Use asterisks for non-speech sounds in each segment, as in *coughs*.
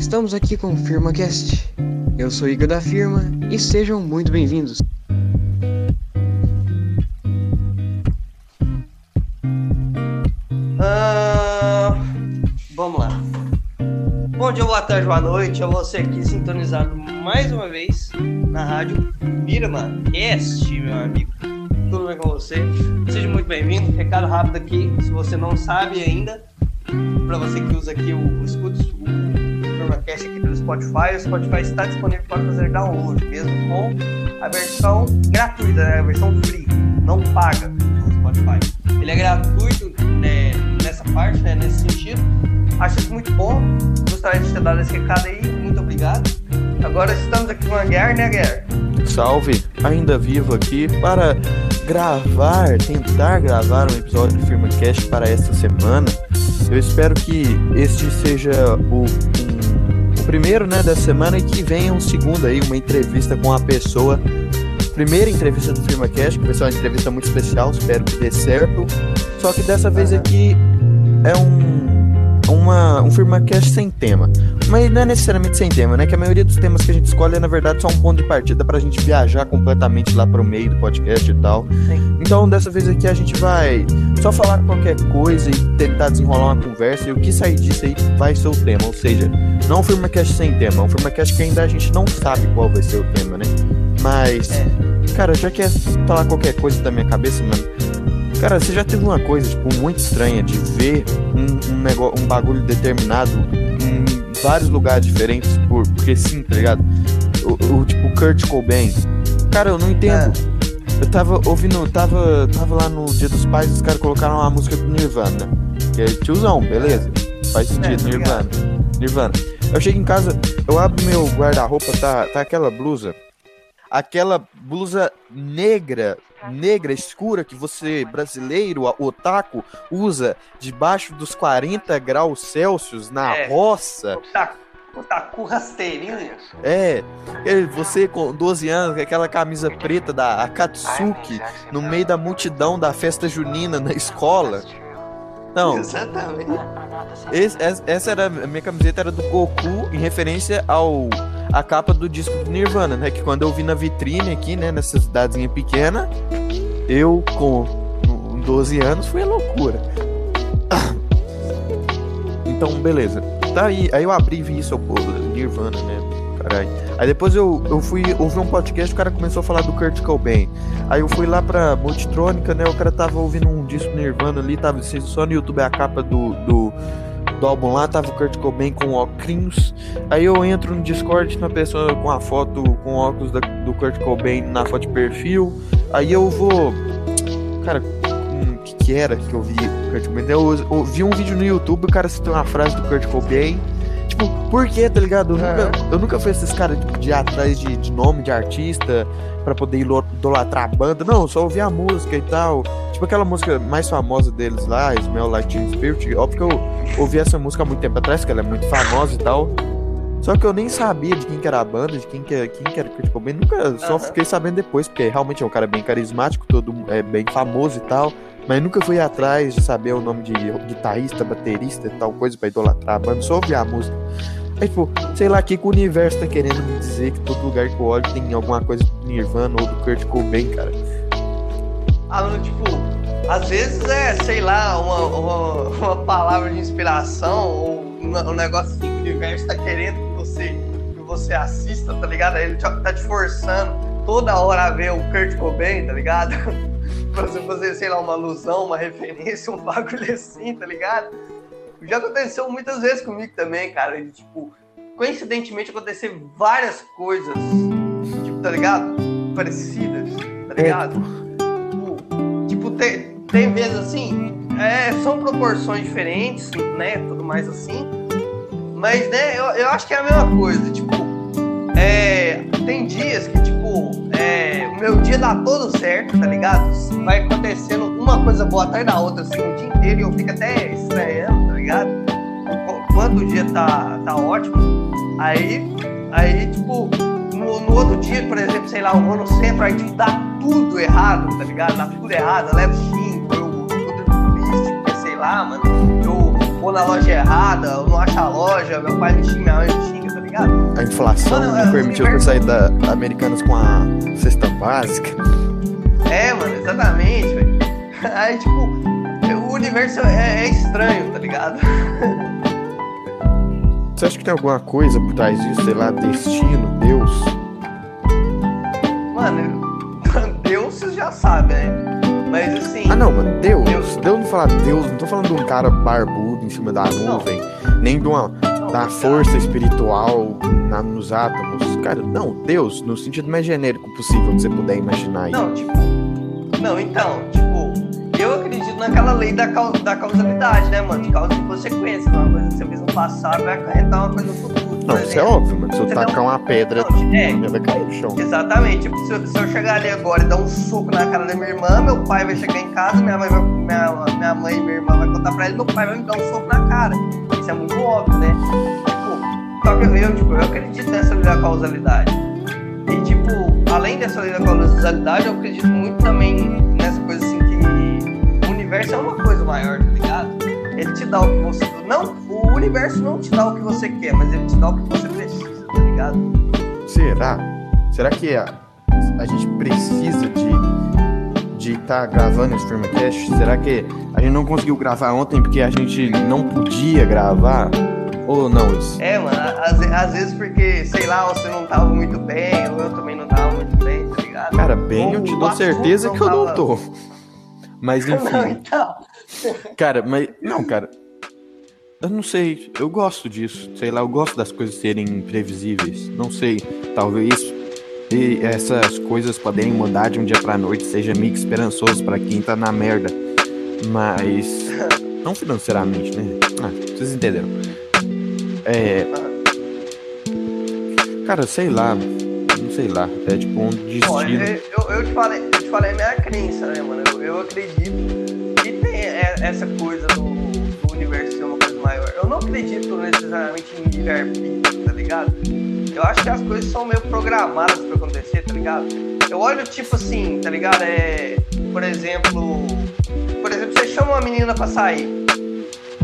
Estamos aqui com o FirmaCast. Eu sou Igor da Firma e sejam muito bem-vindos. Ah, vamos lá. Bom dia, boa tarde, boa noite. É você aqui sintonizado mais uma vez na rádio Firma Cast, meu amigo. Tudo bem com você? Seja muito bem-vindo. Recado rápido aqui, se você não sabe ainda, para você que usa aqui o, o escudo, Spotify, o Spotify está disponível para fazer download, mesmo com a versão gratuita, né? a versão free, não paga do Spotify. Ele é gratuito né, nessa parte, né, nesse sentido. Acho isso muito bom. Gostaria de ter dado esse recado aí. Muito obrigado. Agora estamos aqui com a Guerra, né, Guerra? Salve, ainda vivo aqui para gravar, tentar gravar um episódio do Firma Cast para esta semana. Eu espero que este seja o, um, o primeiro né, dessa semana e que venha um segundo aí, uma entrevista com a pessoa. Primeira entrevista do Firma Cast, que vai ser uma entrevista muito especial, espero que dê certo. Só que dessa vez aqui é um, uma, um FirmaCast sem tema. Mas não é necessariamente sem tema, né? Que a maioria dos temas que a gente escolhe é, na verdade, só um ponto de partida pra gente viajar completamente lá pro meio do podcast e tal. Sim. Então, dessa vez aqui a gente vai só falar qualquer coisa e tentar desenrolar uma conversa. E o que sair disso aí vai ser o tema. Ou seja, não é um FirmaCast sem tema, é um FirmaCast que ainda a gente não sabe qual vai ser o tema, né? Mas, É. cara, já que é falar qualquer coisa da minha cabeça, mano. Cara, você já teve uma coisa, tipo, muito estranha de ver um, um, negócio, um bagulho determinado vários lugares diferentes, por, porque sim, tá ligado? O, o tipo Kurt Cobain. Cara, eu não entendo. Eu tava ouvindo, tava, tava lá no Dia dos Pais, os caras colocaram uma música do Nirvana. Que é tiozão, beleza. Faz sentido, tá Nirvana. Nirvana. Eu chego em casa, eu abro meu guarda-roupa, tá, tá aquela blusa. Aquela blusa negra, negra, escura, que você, brasileiro, otaku, usa debaixo dos 40 graus Celsius na É. roça. Otaku, otaku rasteirinha. É, você com 12 anos, com aquela camisa preta da Akatsuki, no meio da multidão da festa junina na escola. Não, Exatamente. esse- es- essa era a minha camiseta era do Goku em referência ao a capa do disco do Nirvana, né? Que quando eu vi na vitrine aqui, né, nessa cidadezinha pequena, eu com 12 anos foi a loucura. *coughs* Então, beleza. Tá aí, aí eu abri e vi isso, pô, Nirvana, né? Caralho. Aí depois eu, eu fui ouvir um podcast, o cara começou a falar do Kurt Cobain. Aí eu fui lá pra Multitrônica, né? O cara tava ouvindo um disco Nirvana ali, tava assim, só no YouTube a capa do, do, do álbum lá, tava o Kurt Cobain com óculos. Aí eu entro no Discord, uma pessoa com a foto com óculos da- do Kurt Cobain na foto de perfil. Aí eu vou. Cara, o que, que era que eu vi Kurt Cobain? Eu, eu vi um vídeo no YouTube, o cara citou uma frase do Kurt Cobain. Tipo, por quê, tá ligado? Eu, É. nunca, eu nunca fui esses caras tipo, de atrás de, de nome de artista pra poder idolatrar a banda. Não, só ouvi a música e tal. Tipo aquela música mais famosa deles lá, Smell Like Teen Spirit. Óbvio que eu ouvi essa música há muito tempo atrás, que ela é muito famosa e tal. Só que eu nem sabia de quem que era a banda, de quem que, era- quem que era o Kurt Cobain. Nunca, só fiquei sabendo depois, porque realmente é um cara bem carismático, todo é bem famoso e tal. Mas nunca fui atrás de saber o nome de guitarrista, baterista e tal coisa pra idolatrar a banda, só ouvir a música. Aí, tipo, sei lá, o que, que o universo tá querendo me dizer que todo lugar que eu olho tem alguma coisa do Nirvana ou do Kurt Cobain, cara. Ah, não, tipo, às vezes é, sei lá, uma, uma, uma palavra de inspiração ou um, negócio assim que o universo tá querendo que você, que você assista, tá ligado? Ele te- tá te forçando toda hora a ver o Kurt Cobain, tá ligado? *laughs* pra você fazer, sei lá, uma alusão, uma *laughs* referência, um bagulho assim, tá ligado? Já aconteceu muitas vezes comigo também, cara. E, tipo, coincidentemente acontecer várias coisas, tipo, tá ligado? Parecidas, tá ligado? Tipo, tipo, tem, tem vezes assim, é, são proporções diferentes, né? Tudo mais assim. Mas, né, eu, eu acho que é a mesma coisa. Tipo, é, tem dias que, tipo, é, o meu dia dá todo certo, tá ligado? Vai acontecendo uma coisa boa atrás da outra, assim, o dia inteiro, e eu fico até estranhando, tá ligado? Qu- Quando o dia tá, tá ótimo, aí, aí, tipo, no, no outro dia, por exemplo, sei lá, eu vou no centro, aí, tipo, dá tudo errado, tá ligado? Dá tudo errado, eu levo xingo, eu fico triste, porque, sei lá, mano, eu vou na loja errada, eu não acho a loja, meu pai me xinga, minha mãe me xinga, tá ligado? A inflação Mano, não permitiu o eu sair da Americanas com a cesta básica. É, mano, exatamente, velho. *laughs* Aí, tipo, o universo é, é estranho, tá ligado? *laughs* Você acha que tem alguma coisa por trás disso? Sei lá, destino, Deus? Não, mano, Deus. Deus. Deus não fala Deus, não tô falando de um cara barbudo em cima da Não. nuvem, nem de uma não, da força espiritual na- nos átomos. Cara, não, Deus, no sentido mais genérico possível que você puder imaginar aí. Não, tipo. Não, então, tipo, eu acredito naquela lei da, cau- da causalidade, né, mano? De causa e consequência. Uma coisa que você fez no passado vai acarretar uma coisa no futuro. Não, isso é óbvio, mano. Se eu Você tacar não- uma pedra, Não, é, ela vai cair no chão. Exatamente. Se, eu, se eu chegar ali agora e dar um soco na cara da minha irmã, meu pai vai chegar em casa, minha mãe, vai, minha, minha mãe e minha irmã vai contar pra ele, meu pai vai me dar um soco na cara. Isso é muito óbvio, né? Tipo, só que eu, eu, tipo, eu acredito nessa lei da causalidade. E, tipo, além dessa lei da causalidade, eu acredito muito também nessa coisa assim que o universo é uma coisa maior, tá ligado? Ele te dá o que você. Não, o universo não te dá o que você quer, mas ele te dá o que você precisa, tá ligado? Será? Será que a, a gente precisa de de estar gravando esse filmcast? Será que a gente não conseguiu gravar ontem porque a gente não podia gravar? Ou não? Isso? É, mano, às, às vezes porque, sei lá, você não tava muito bem, ou eu também não tava muito bem, tá ligado? Cara, bem, eu te Ou dou certeza que eu não tava- tô. Mas Não, enfim, então. cara, mas não, cara. Eu não sei, eu gosto disso. Sei lá, eu gosto das coisas serem imprevisíveis. Não sei, talvez e essas coisas poderem mudar de um dia pra noite, seja meio que esperançoso pra quem tá na merda. Mas *laughs* não financeiramente, né? Ah, vocês entenderam. É, cara, sei lá, não sei lá, é tipo um eu, destino. eu, eu te falei, eu te falei a minha crença, né, mano? Eu, eu acredito que tem é, essa coisa do, do universo ser uma coisa maior. Eu não acredito necessariamente em livre-arbítrio, tá ligado? Eu acho que as coisas são meio programadas pra acontecer, tá ligado? Eu olho tipo assim, tá ligado? É, por exemplo, por exemplo, você chama uma menina pra sair.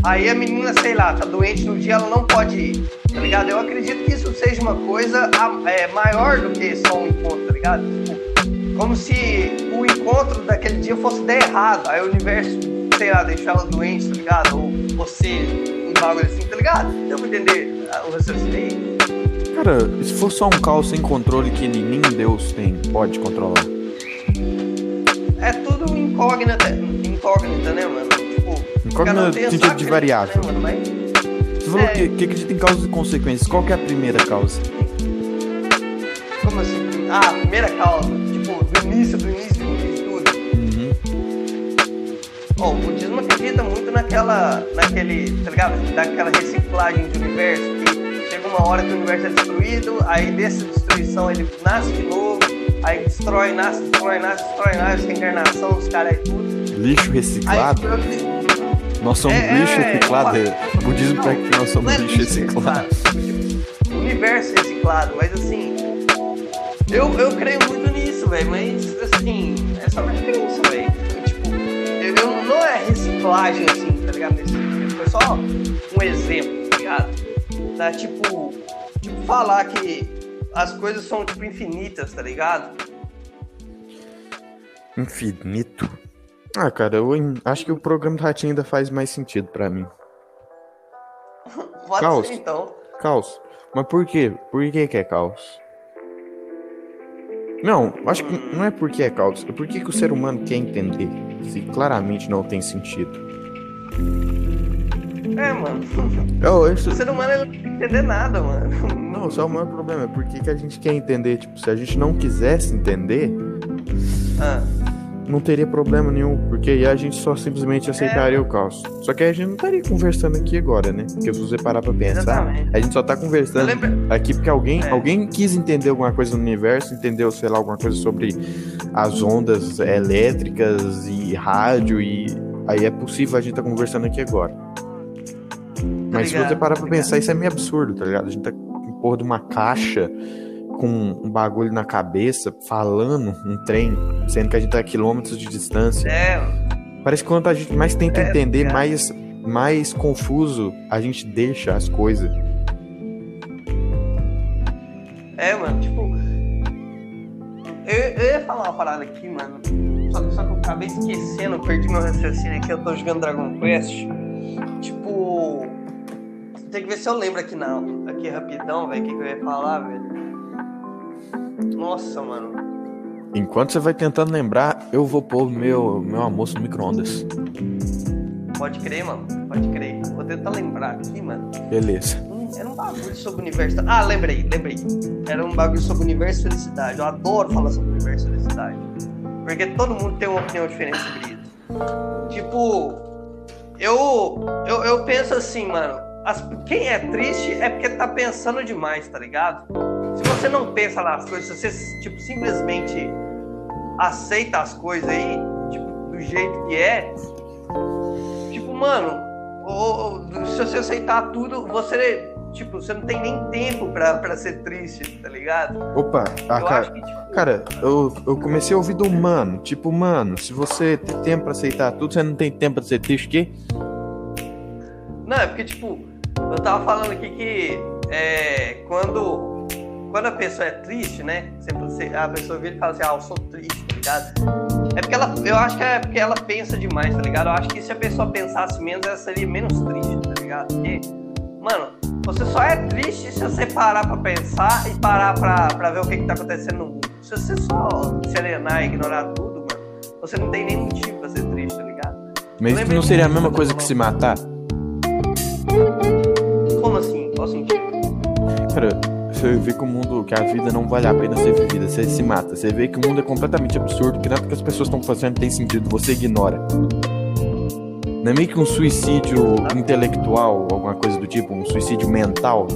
Aí a menina, sei lá, tá doente no dia, ela não pode ir, tá ligado? Eu acredito que isso seja uma coisa é, maior do que só um encontro, tá ligado? Tipo, como se o encontro daquele dia fosse dar errado. Aí o universo, sei lá, deixou ela doente, tá ligado? Ou você, um bagulho assim, tá ligado? Deu pra entender o raciocínio aí? Cara, se for só um caos sem controle que nem Deus tem, pode controlar. É tudo incógnita, incógnita, né, mano? Tipo, Incógnita no sentido sua de variável. Né, mano? Mas Você falou É. que, que acredita em causas e consequências. Qual que é a primeira causa? como assim? Ah, a primeira causa, tipo, do início, do início, do início tudo. Uhum. O budismo acredita muito naquela, naquele, tá ligado? Daquela reciclagem de universo, que uma hora que o universo é destruído, aí dessa destruição ele nasce de novo, aí destrói, nasce, destrói, nasce, destrói, nasce, reencarnação dos caras e tudo. Lixo Aí reciclado? eu acredito- Nós somos É, lixo é, reciclado. é. O budismo prega que nós somos Não é lixo reciclado. Tipo, o universo reciclado, mas assim, eu, eu creio muito nisso, velho, mas assim, é só minha crença, velho. Tipo, eu, eu- não é reciclagem assim, tá ligado? Nesse sentido, foi só um exemplo, tá ligado? Da tipo, tipo, falar que as coisas são tipo infinitas, tá ligado? Infinito. Ah, cara, eu acho que o programa do Ratinho ainda faz mais sentido pra mim. *laughs* Pode Caos. ser então. Caos. Mas por quê? Por que que é caos? Não, acho que não é porque é caos. É porque que o ser humano quer entender se claramente não tem sentido. É, mano. Oh, isso, O ser humano não tem que entender nada, mano. não, só o maior problema é porque que a gente quer entender. Tipo, se a gente não quisesse entender, Ah, não teria problema nenhum, porque aí a gente só simplesmente aceitaria o caos. Só que a gente não estaria conversando aqui agora, né? Porque se você parar pra pensar, Exatamente. a gente só tá eu conversando aqui porque alguém, É. alguém quis entender alguma coisa no universo, entendeu, sei lá, alguma coisa sobre as ondas elétricas e rádio e aí é possível a gente tá conversando aqui agora. Mas se ligado, você parar pra tô pensar, isso é meio absurdo, tá ligado? A gente tá em porra de uma caixa com um bagulho na cabeça, falando um trem, sendo que a gente tá a quilômetros de distância. É, Parece que quanto a gente mais tenta É, entender, cara. mais mais confuso a gente deixa as coisas. É, mano, tipo. Eu, eu ia falar uma parada aqui, mano. Só, só que eu acabei esquecendo, perdi meu raciocínio aqui, eu tô jogando Dragon Quest. Tipo. Tem que ver se eu lembro aqui não. Aqui rapidão, velho, o que, que eu ia falar, velho. Nossa, mano. Enquanto você vai tentando lembrar, eu vou pôr meu, meu almoço no micro-ondas. Pode crer, mano. Pode crer. Vou tentar lembrar aqui, mano. Beleza. Hum, Era um bagulho sobre o universo. Ah, lembrei, lembrei. Era um bagulho sobre o universo e felicidade. Eu adoro falar sobre o universo e felicidade. Porque todo mundo tem uma opinião diferente sobre isso. Tipo, eu, eu, eu penso assim, mano. As- quem é triste é porque tá pensando demais, tá ligado? Se você não pensa nas coisas, se você, tipo, simplesmente aceita as coisas aí, tipo, do jeito que é, tipo, mano, ou- ou, se você aceitar tudo, você, tipo, você não tem nem tempo pra, pra ser triste, tá ligado? Opa, ah, eu cara, acho que, tipo, cara eu, eu comecei a ouvir do mano. Tipo, mano, se você tem tempo pra aceitar tudo, você não tem tempo pra ser triste, o quê? Não, é porque, tipo, eu tava falando aqui que é, quando, quando a pessoa é triste, né? Sempre você- a pessoa vira e fala assim, ah, eu sou triste, tá ligado? É porque ela, eu acho que é porque ela pensa demais, tá ligado? Eu acho que se a pessoa pensasse menos, ela seria menos triste, tá ligado? Porque, mano, você só é triste se você parar pra pensar e parar pra, pra ver o que, que tá acontecendo no mundo. Se você só serenar e ignorar tudo, mano, você não tem nem motivo pra ser triste, tá ligado? Mas não seria a mesma coisa que se matar? Cara, você vê que o mundo, que a vida não vale a pena ser vivida, você se mata. Você vê que o mundo é completamente absurdo, que nada que as pessoas estão fazendo tem sentido, você ignora. Não é meio que um suicídio intelectual, alguma coisa do tipo, um suicídio mental?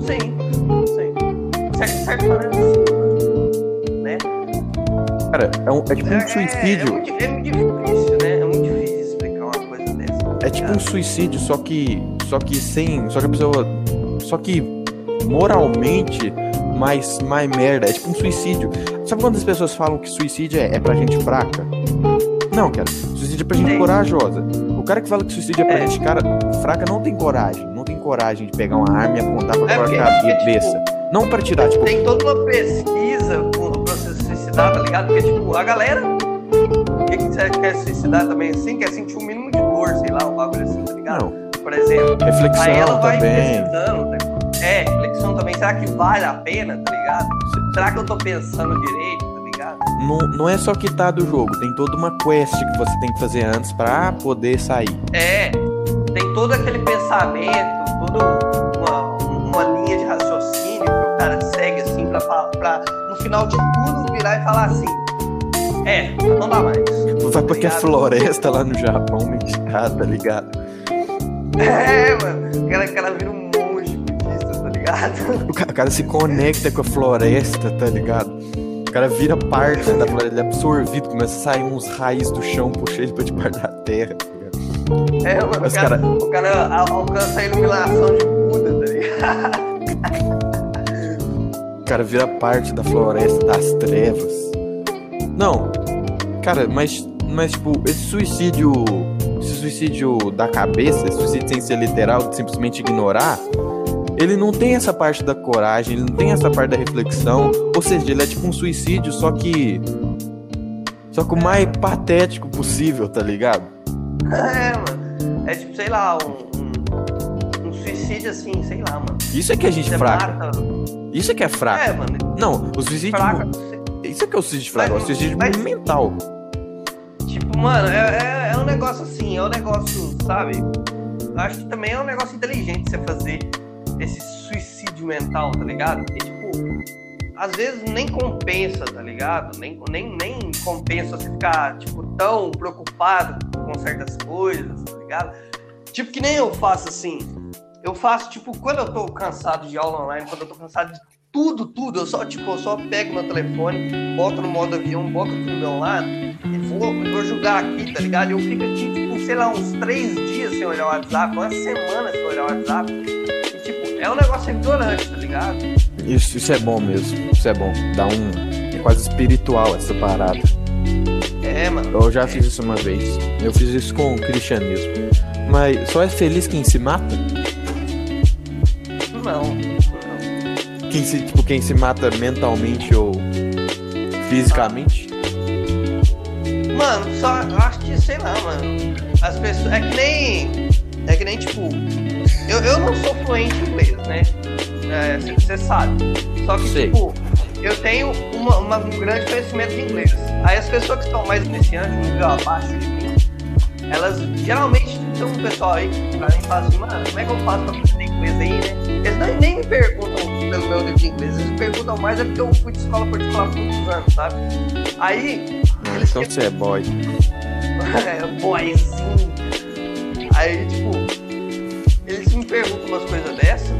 Sim, sim. Maneira sim, né? Cara, é, um- é tipo É, um é, suicídio. É, muito, é muito difícil, né? É muito difícil explicar uma coisa dessa. É tipo um suicídio, só que. Só que sem. Só que a pessoa. Só que moralmente mais, mais merda. É tipo um suicídio. Sabe quando as pessoas falam que suicídio é, é pra gente fraca? Não, cara. Suicídio é pra gente Sim. corajosa. O cara que fala que suicídio é pra É. gente cara fraca não tem coragem. Não tem coragem de pegar uma arma e apontar pra É porque- cabeça. porque, não pra tirar, tipo. Tem toda uma pesquisa pra se suicidar, tá ligado? Porque, tipo, a galera que, quer suicidar também assim, quer sentir o mínimo de dor, sei lá, um bagulho assim, tá ligado? Não. Por exemplo. Reflexão Aí ela vai também. pesquisando? É, reflexão também. Será que vale a pena, tá ligado? Será que eu tô pensando direito, tá ligado? Não, não é só quitar do jogo, tem toda uma quest que você tem que fazer antes pra poder sair. É, tem todo aquele pensamento, toda uma, uma linha de raciocínio que o cara segue assim pra, pra no final de tudo virar e falar assim: É, não dá mais. Vai pra que a Ligado? floresta lá no Japão meditar, tá ligado? É, mano, o cara, o cara vira um tá ligado? O ca- o cara se conecta com a floresta, tá ligado? O cara vira parte da floresta, ele é absorvido, começa a sair uns raios do chão, puxa ele pra debaixo da terra, tá ligado? É, mano, Mas, o cara, cara- o cara al- alcança a iluminação de Buda, tá ligado? O cara vira parte da floresta das trevas. Não, cara, mas, mas tipo, esse suicídio. Esse suicídio da cabeça, esse suicídio sem ser literal, de simplesmente ignorar, ele não tem essa parte da coragem, ele não tem essa parte da reflexão. Ou seja, ele é tipo um suicídio, só que. Só que o mais patético possível, tá ligado? É, mano. É tipo, sei lá, um, um, um suicídio assim, sei lá, mano. Isso é que é gente Você fraca. Isso é que é fraco. É, mano. Não, o suicídio. Fraca. Isso é que é o suicídio fraco, é o Mas- suicídio mas- mental. Tipo, mano, é, é, é um negócio assim, é um negócio, sabe? Eu Acho que também é um negócio inteligente você fazer esse suicídio mental, tá ligado? Porque, tipo, às vezes nem compensa, tá ligado? Nem, nem, nem compensa você ficar, tipo, tão preocupado com certas coisas, tá ligado? Tipo, que nem eu faço assim. Eu faço, tipo, quando eu tô cansado de aula online, quando eu tô cansado de tudo, tudo, eu só, tipo, eu só pego meu telefone, boto no modo avião, boto do meu lado e vou, vou jogar aqui, tá ligado? Eu fico aqui, tipo, sei lá, uns três dias sem olhar o WhatsApp, uma semana sem olhar o WhatsApp. É um negócio ignorante, tá ligado? Isso, isso é bom mesmo. Isso é bom. Dá um. É quase espiritual essa parada. É, mano. Eu já fiz isso uma vez. Eu fiz isso com o cristianismo. Mas só é feliz quem se mata? Não. não. Quem se, tipo, quem se mata mentalmente ou fisicamente? Mano, só eu acho que, sei lá, mano. As pessoas. É que nem. É que nem, tipo. Eu, eu não sou fluente em inglês, né? Você sabe. Só que, Sei. tipo, eu tenho uma, uma- um grande conhecimento de inglês. Aí as pessoas que estão mais iniciantes, nível abaixo de mim, elas geralmente tem um pessoal aí que pra mim fala assim, mano, como é que eu faço pra aprender inglês aí, né? Eles nem, nem me perguntam pelo meu nível de inglês, eles me perguntam mais é porque eu fui de escola particular por muitos anos, sabe? Aí, Não, eles então você é boy. *laughs* é, boyzinho. Aí, tipo, me perguntam umas coisas dessa.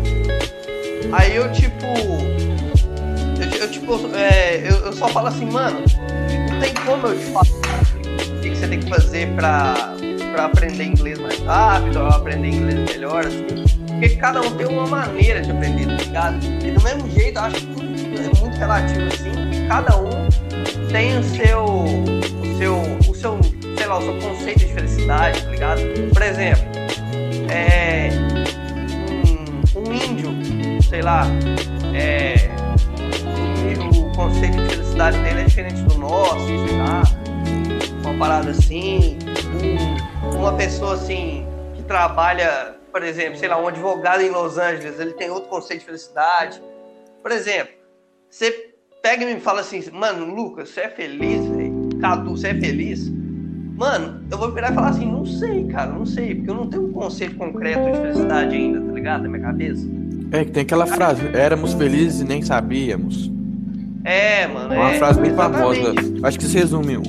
Aí eu, tipo. Eu, eu, tipo, é, eu, eu só falo assim, mano, não tem como eu te falar o que, você tem que fazer pra, pra aprender inglês mais rápido, ou aprender inglês melhor, assim. Porque cada um tem uma maneira de aprender, tá ligado? E do mesmo jeito, acho que tudo é muito relativo, assim, cada um tem o seu. o seu. o seu, sei lá, o seu conceito de felicidade, tá ligado? Por exemplo, é. Sei lá, é. O, conceito de felicidade dele é diferente do nosso, sei lá. Uma parada assim. Um- uma pessoa assim que trabalha, por exemplo, sei lá, um advogado em Los Angeles, ele tem outro conceito de felicidade. Por exemplo, você pega e me fala assim, mano, Lucas, você é feliz, velho? Cadu, você é feliz? Mano, eu vou virar e falar assim, não sei, cara, não sei, porque eu não tenho um conceito concreto de felicidade ainda, tá ligado? Na minha cabeça. É que tem aquela frase, éramos felizes e nem sabíamos. É, mano, É uma é. frase bem exatamente. famosa. Acho que isso resume um,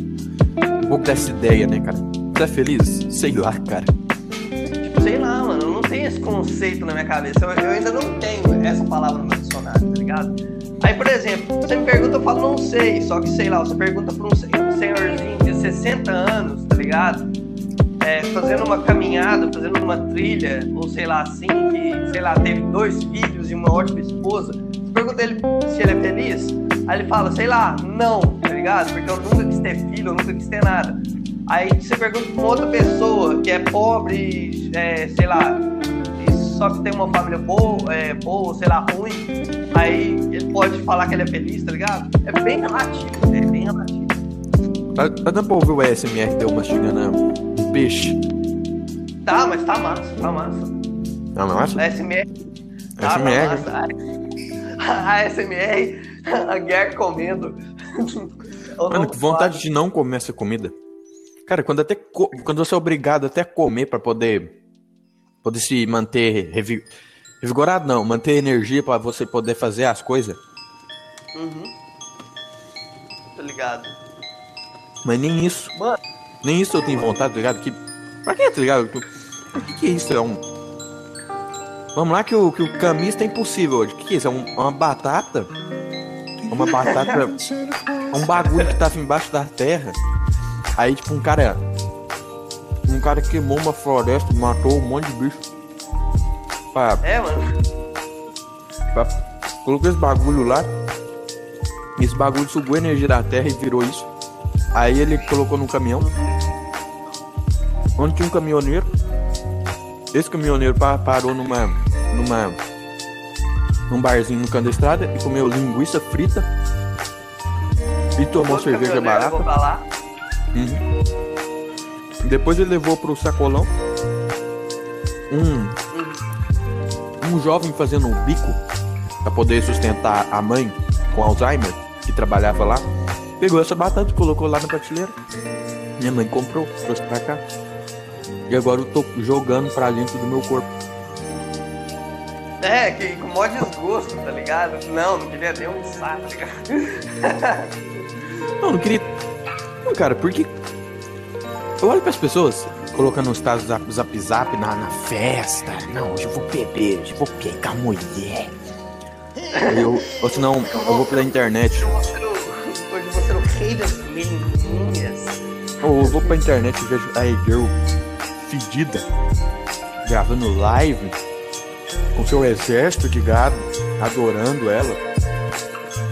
pouco dessa ideia, né, cara? Você é feliz? Sei lá, cara. Tipo, sei lá, mano, eu não tenho esse conceito na minha cabeça. Eu, eu ainda não tenho essa palavra no meu dicionário, tá ligado? Aí, por exemplo, você me pergunta, eu falo, não sei. Só que, sei lá, você pergunta pra um senhorzinho de 60 anos, tá ligado? É, fazendo uma caminhada, fazendo uma trilha, ou sei lá, assim, que, sei lá, teve dois filhos e uma ótima esposa. Você pergunta ele se ele é feliz, aí ele fala, sei lá, não, tá ligado? Porque eu nunca quis ter filho, eu nunca quis ter nada. Aí você pergunta pra uma outra pessoa que é pobre, é, sei lá, só que tem uma família boa, é, boa, sei lá, ruim, aí ele pode falar que ele é feliz, tá ligado? É bem relativo, é bem relativo. Tá, tá dando pra ouvir o SMR deu mastigando um peixe. Tá, mas tá massa, tá massa. Não, não acha? A SMR. Tá, tá SMR. massa. A SMR, *laughs* a Guerra comendo. *laughs* Mano, que vontade faço. de não comer essa comida. Cara, quando até co- quando você é obrigado até a comer pra poder poder se manter revi- revigorado, não, manter energia pra você poder fazer as coisas. Uhum. Tô ligado. Mas nem isso, Mano, nem isso eu tenho vontade, tá ligado? Que pra quê, tá ligado? O que, que é isso? É um Vamos lá que o que o camista é impossível hoje. O que, que é isso? É um- uma batata? Uma batata É um bagulho que tava embaixo da terra. Aí, tipo, um cara. Um cara queimou uma floresta, matou um monte de bicho. Pra, é, mano. pra- colocou esse bagulho lá. Esse bagulho sugou a energia da terra e virou isso. Aí ele colocou num caminhão. Onde tinha um caminhoneiro. Esse caminhoneiro pa- parou numa. numa. num barzinho no canto da estrada e comeu linguiça frita. E tomou cerveja barata. Uhum. Depois ele levou pro sacolão um, Uhum. um jovem fazendo um bico pra poder sustentar a mãe com Alzheimer, que trabalhava lá. Pegou essa batata e colocou lá na prateleira. Minha mãe comprou, trouxe pra cá. E agora eu tô jogando pra dentro do meu corpo. É, que com mó desgosto, tá ligado? Não, não queria nem um saco, tá ligado? *laughs* Não, não queria. Não, cara, porque. Eu olho pras pessoas colocando os status zap zap, zap na, na festa. Não, hoje eu vou beber, hoje eu vou pegar mulher. Eu, ou senão, eu vou pela internet. Hoje eu vou ser o rei das menininhas. Ou eu vou pra internet e vejo a girl fedida gravando live com seu exército de gado adorando ela.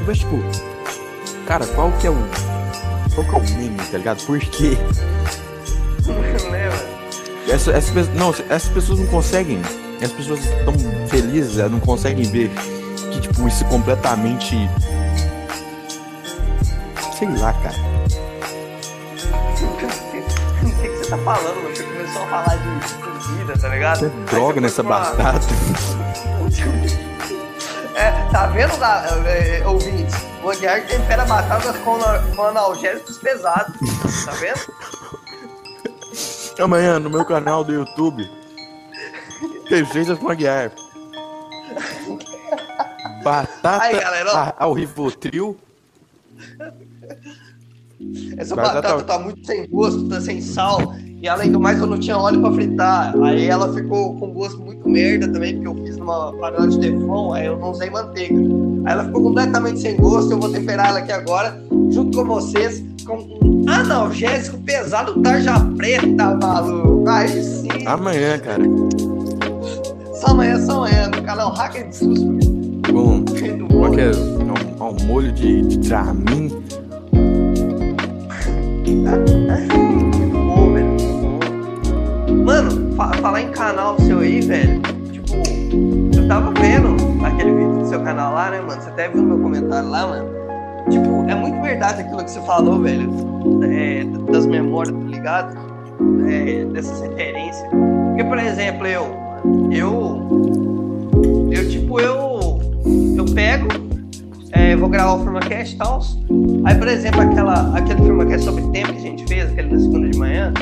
Vejo tipo, cara, qual que é o qual que é o meme, tá ligado? Por quê? Essa, essas, pe- não, essas pessoas não conseguem. As pessoas estão felizes, elas não conseguem ver que, tipo, isso é completamente. Sei lá, cara. Você tá falando? Você começou a falar de comida, tá ligado? Você droga foi nessa batata. *laughs* É, tá vendo, lá, é, é, ouvintes? O Aguiar tempera batatas com, com analgésicos pesados. Tá vendo? Amanhã no meu canal do YouTube. Receitas com Aguiar. *laughs* Batata Aí, galera, ao Rivotril. Essa Batata- batata tá muito sem gosto, tá sem sal. E além do mais, eu não tinha óleo pra fritar. Aí ela ficou com gosto muito merda também, porque eu fiz numa panela de teflon, aí eu não usei manteiga. Aí ela ficou completamente sem gosto. Eu vou temperar ela aqui agora, junto com vocês, com um analgésico pesado, tarja preta, maluco. Aí sim. Amanhã, cara. Só amanhã, só amanhã, no canal Hacker de Susto. Com, do com bolo. aquele, um, um molho de, de Bom, velho. Mano, fa- falar em canal seu aí, velho. Tipo, eu tava vendo aquele vídeo do seu canal lá, né, mano? Você até viu meu comentário lá, mano. Tipo, é muito verdade aquilo que você falou, velho. é, das memórias, tá ligado? É, dessas referências. Porque, por exemplo, eu. Eu. Eu, tipo, eu. Eu pego. É, vou gravar o FirmaCast e tal. Aí, por exemplo, aquela, aquele FirmaCast sobre tempo que a gente fez, aquele da segunda de manhã.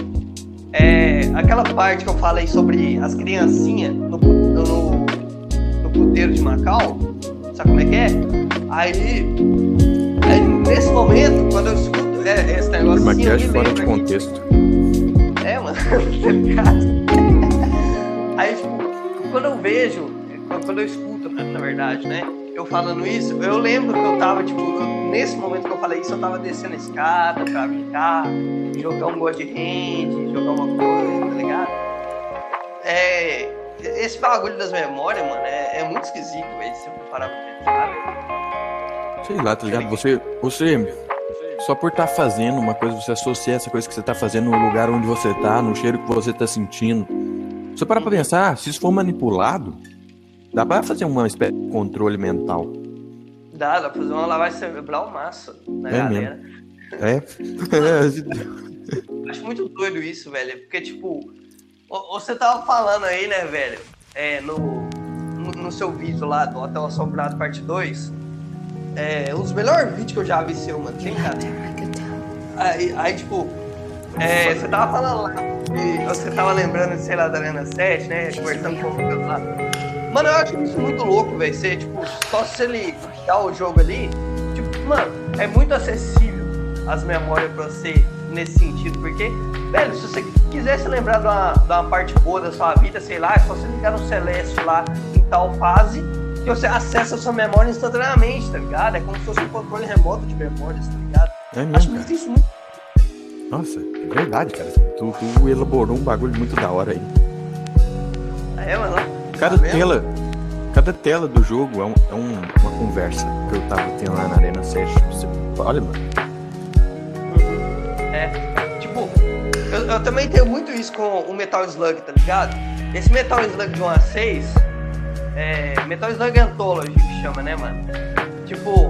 É, aquela parte que eu falei sobre as criancinhas no, no, no puteiro de Macau, sabe como é que é? Aí, aí nesse momento, quando eu escuto é, esse negócio assim, eu fora de que- contexto. é, mano, *laughs* tá ligado? Aí, tipo, quando eu vejo, quando quando eu escuto, né, na verdade, né, eu falando isso, eu lembro que eu tava, tipo, nesse momento que eu falei isso, eu tava descendo a escada pra brincar, jogar um God Hand, jogar uma coisa, tá ligado? É. Esse bagulho das memórias, mano, é, é muito esquisito, velho, se eu parar pra pensar. Sei lá, tá ligado? Você, você só por estar fazendo uma coisa, você associa essa coisa que você tá fazendo no lugar onde você tá, no cheiro que você tá sentindo. Você para pra pensar, se isso for manipulado, dá pra fazer uma espécie de controle mental. Dá, dá pra fazer uma lavagem cerebral massa na É galera. É? *laughs* Acho muito doido isso, velho. Porque, tipo, você tava falando aí, né, velho? É, no, no, no seu vídeo lá do Hotel Assombrado Parte 2. É, um dos melhores vídeos que eu já vi seu, mano. Sem cara. Aí, aí, tipo, é, você tava falando lá. E você tava lembrando, sei lá, da Arena 7, né? Conversando com o lá. Mano, eu acho isso muito louco, velho. Você, tipo, só se ele dar o jogo ali, tipo, mano, é muito acessível as memórias pra você nesse sentido, porque, velho, se você quisesse lembrar de uma, de uma parte boa da sua vida, sei lá, é só você ligar no Celeste lá em tal fase que você acessa a sua memória instantaneamente, tá ligado? É como se fosse um controle remoto de memórias, tá ligado? É Acho mesmo, muito cara. isso muito. Nossa, é verdade, cara. Tu, tu elaborou um bagulho muito da hora aí. É, mano. Cada tela, cada tela do jogo é, um- é um- uma conversa que eu tava tendo lá na Arena 7. Você- olha, mano. É, tipo, eu, eu também tenho muito isso com o Metal Slug, tá ligado? Esse Metal Slug de 1 a 6, é, Metal Slug Anthology que chama, né, mano? Tipo,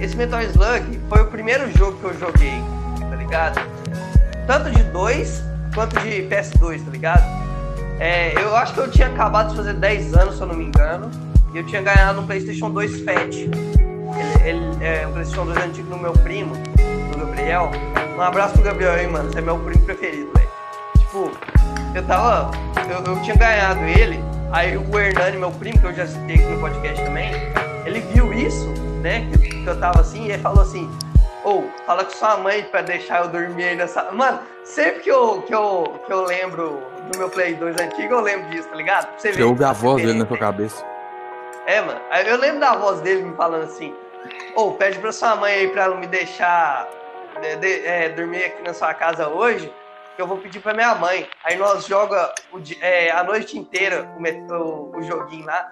esse Metal Slug foi o primeiro jogo que eu joguei, tá ligado? Tanto de 2 quanto de PS2, tá ligado? É, eu acho que eu tinha acabado de fazer 10 anos, se eu não me engano, e eu tinha ganhado um PlayStation 2 Fat. Ele, ele é um PlayStation 2 antigo do meu primo, do Gabriel. Um abraço pro Gabriel aí, mano. Você é meu primo preferido, velho. Tipo, eu tava. Eu, eu tinha ganhado ele. Aí o Hernani, meu primo, que eu já citei aqui no podcast também, ele viu isso, né? Que, que eu tava assim, e ele falou assim. Ou, fala com sua mãe pra deixar eu dormir aí nessa. Mano, sempre que eu, que eu, que eu lembro do meu Play 2 antigo, eu lembro disso, tá ligado? Pra Você ver. ouve a voz dele na tua cabeça. É, mano. Eu lembro da voz dele me falando assim: Ô, pede pra sua mãe aí pra ela me deixar de- de- é, dormir aqui na sua casa hoje, que eu vou pedir pra minha mãe. Aí nós joga o é, a noite inteira o, o- o joguinho lá.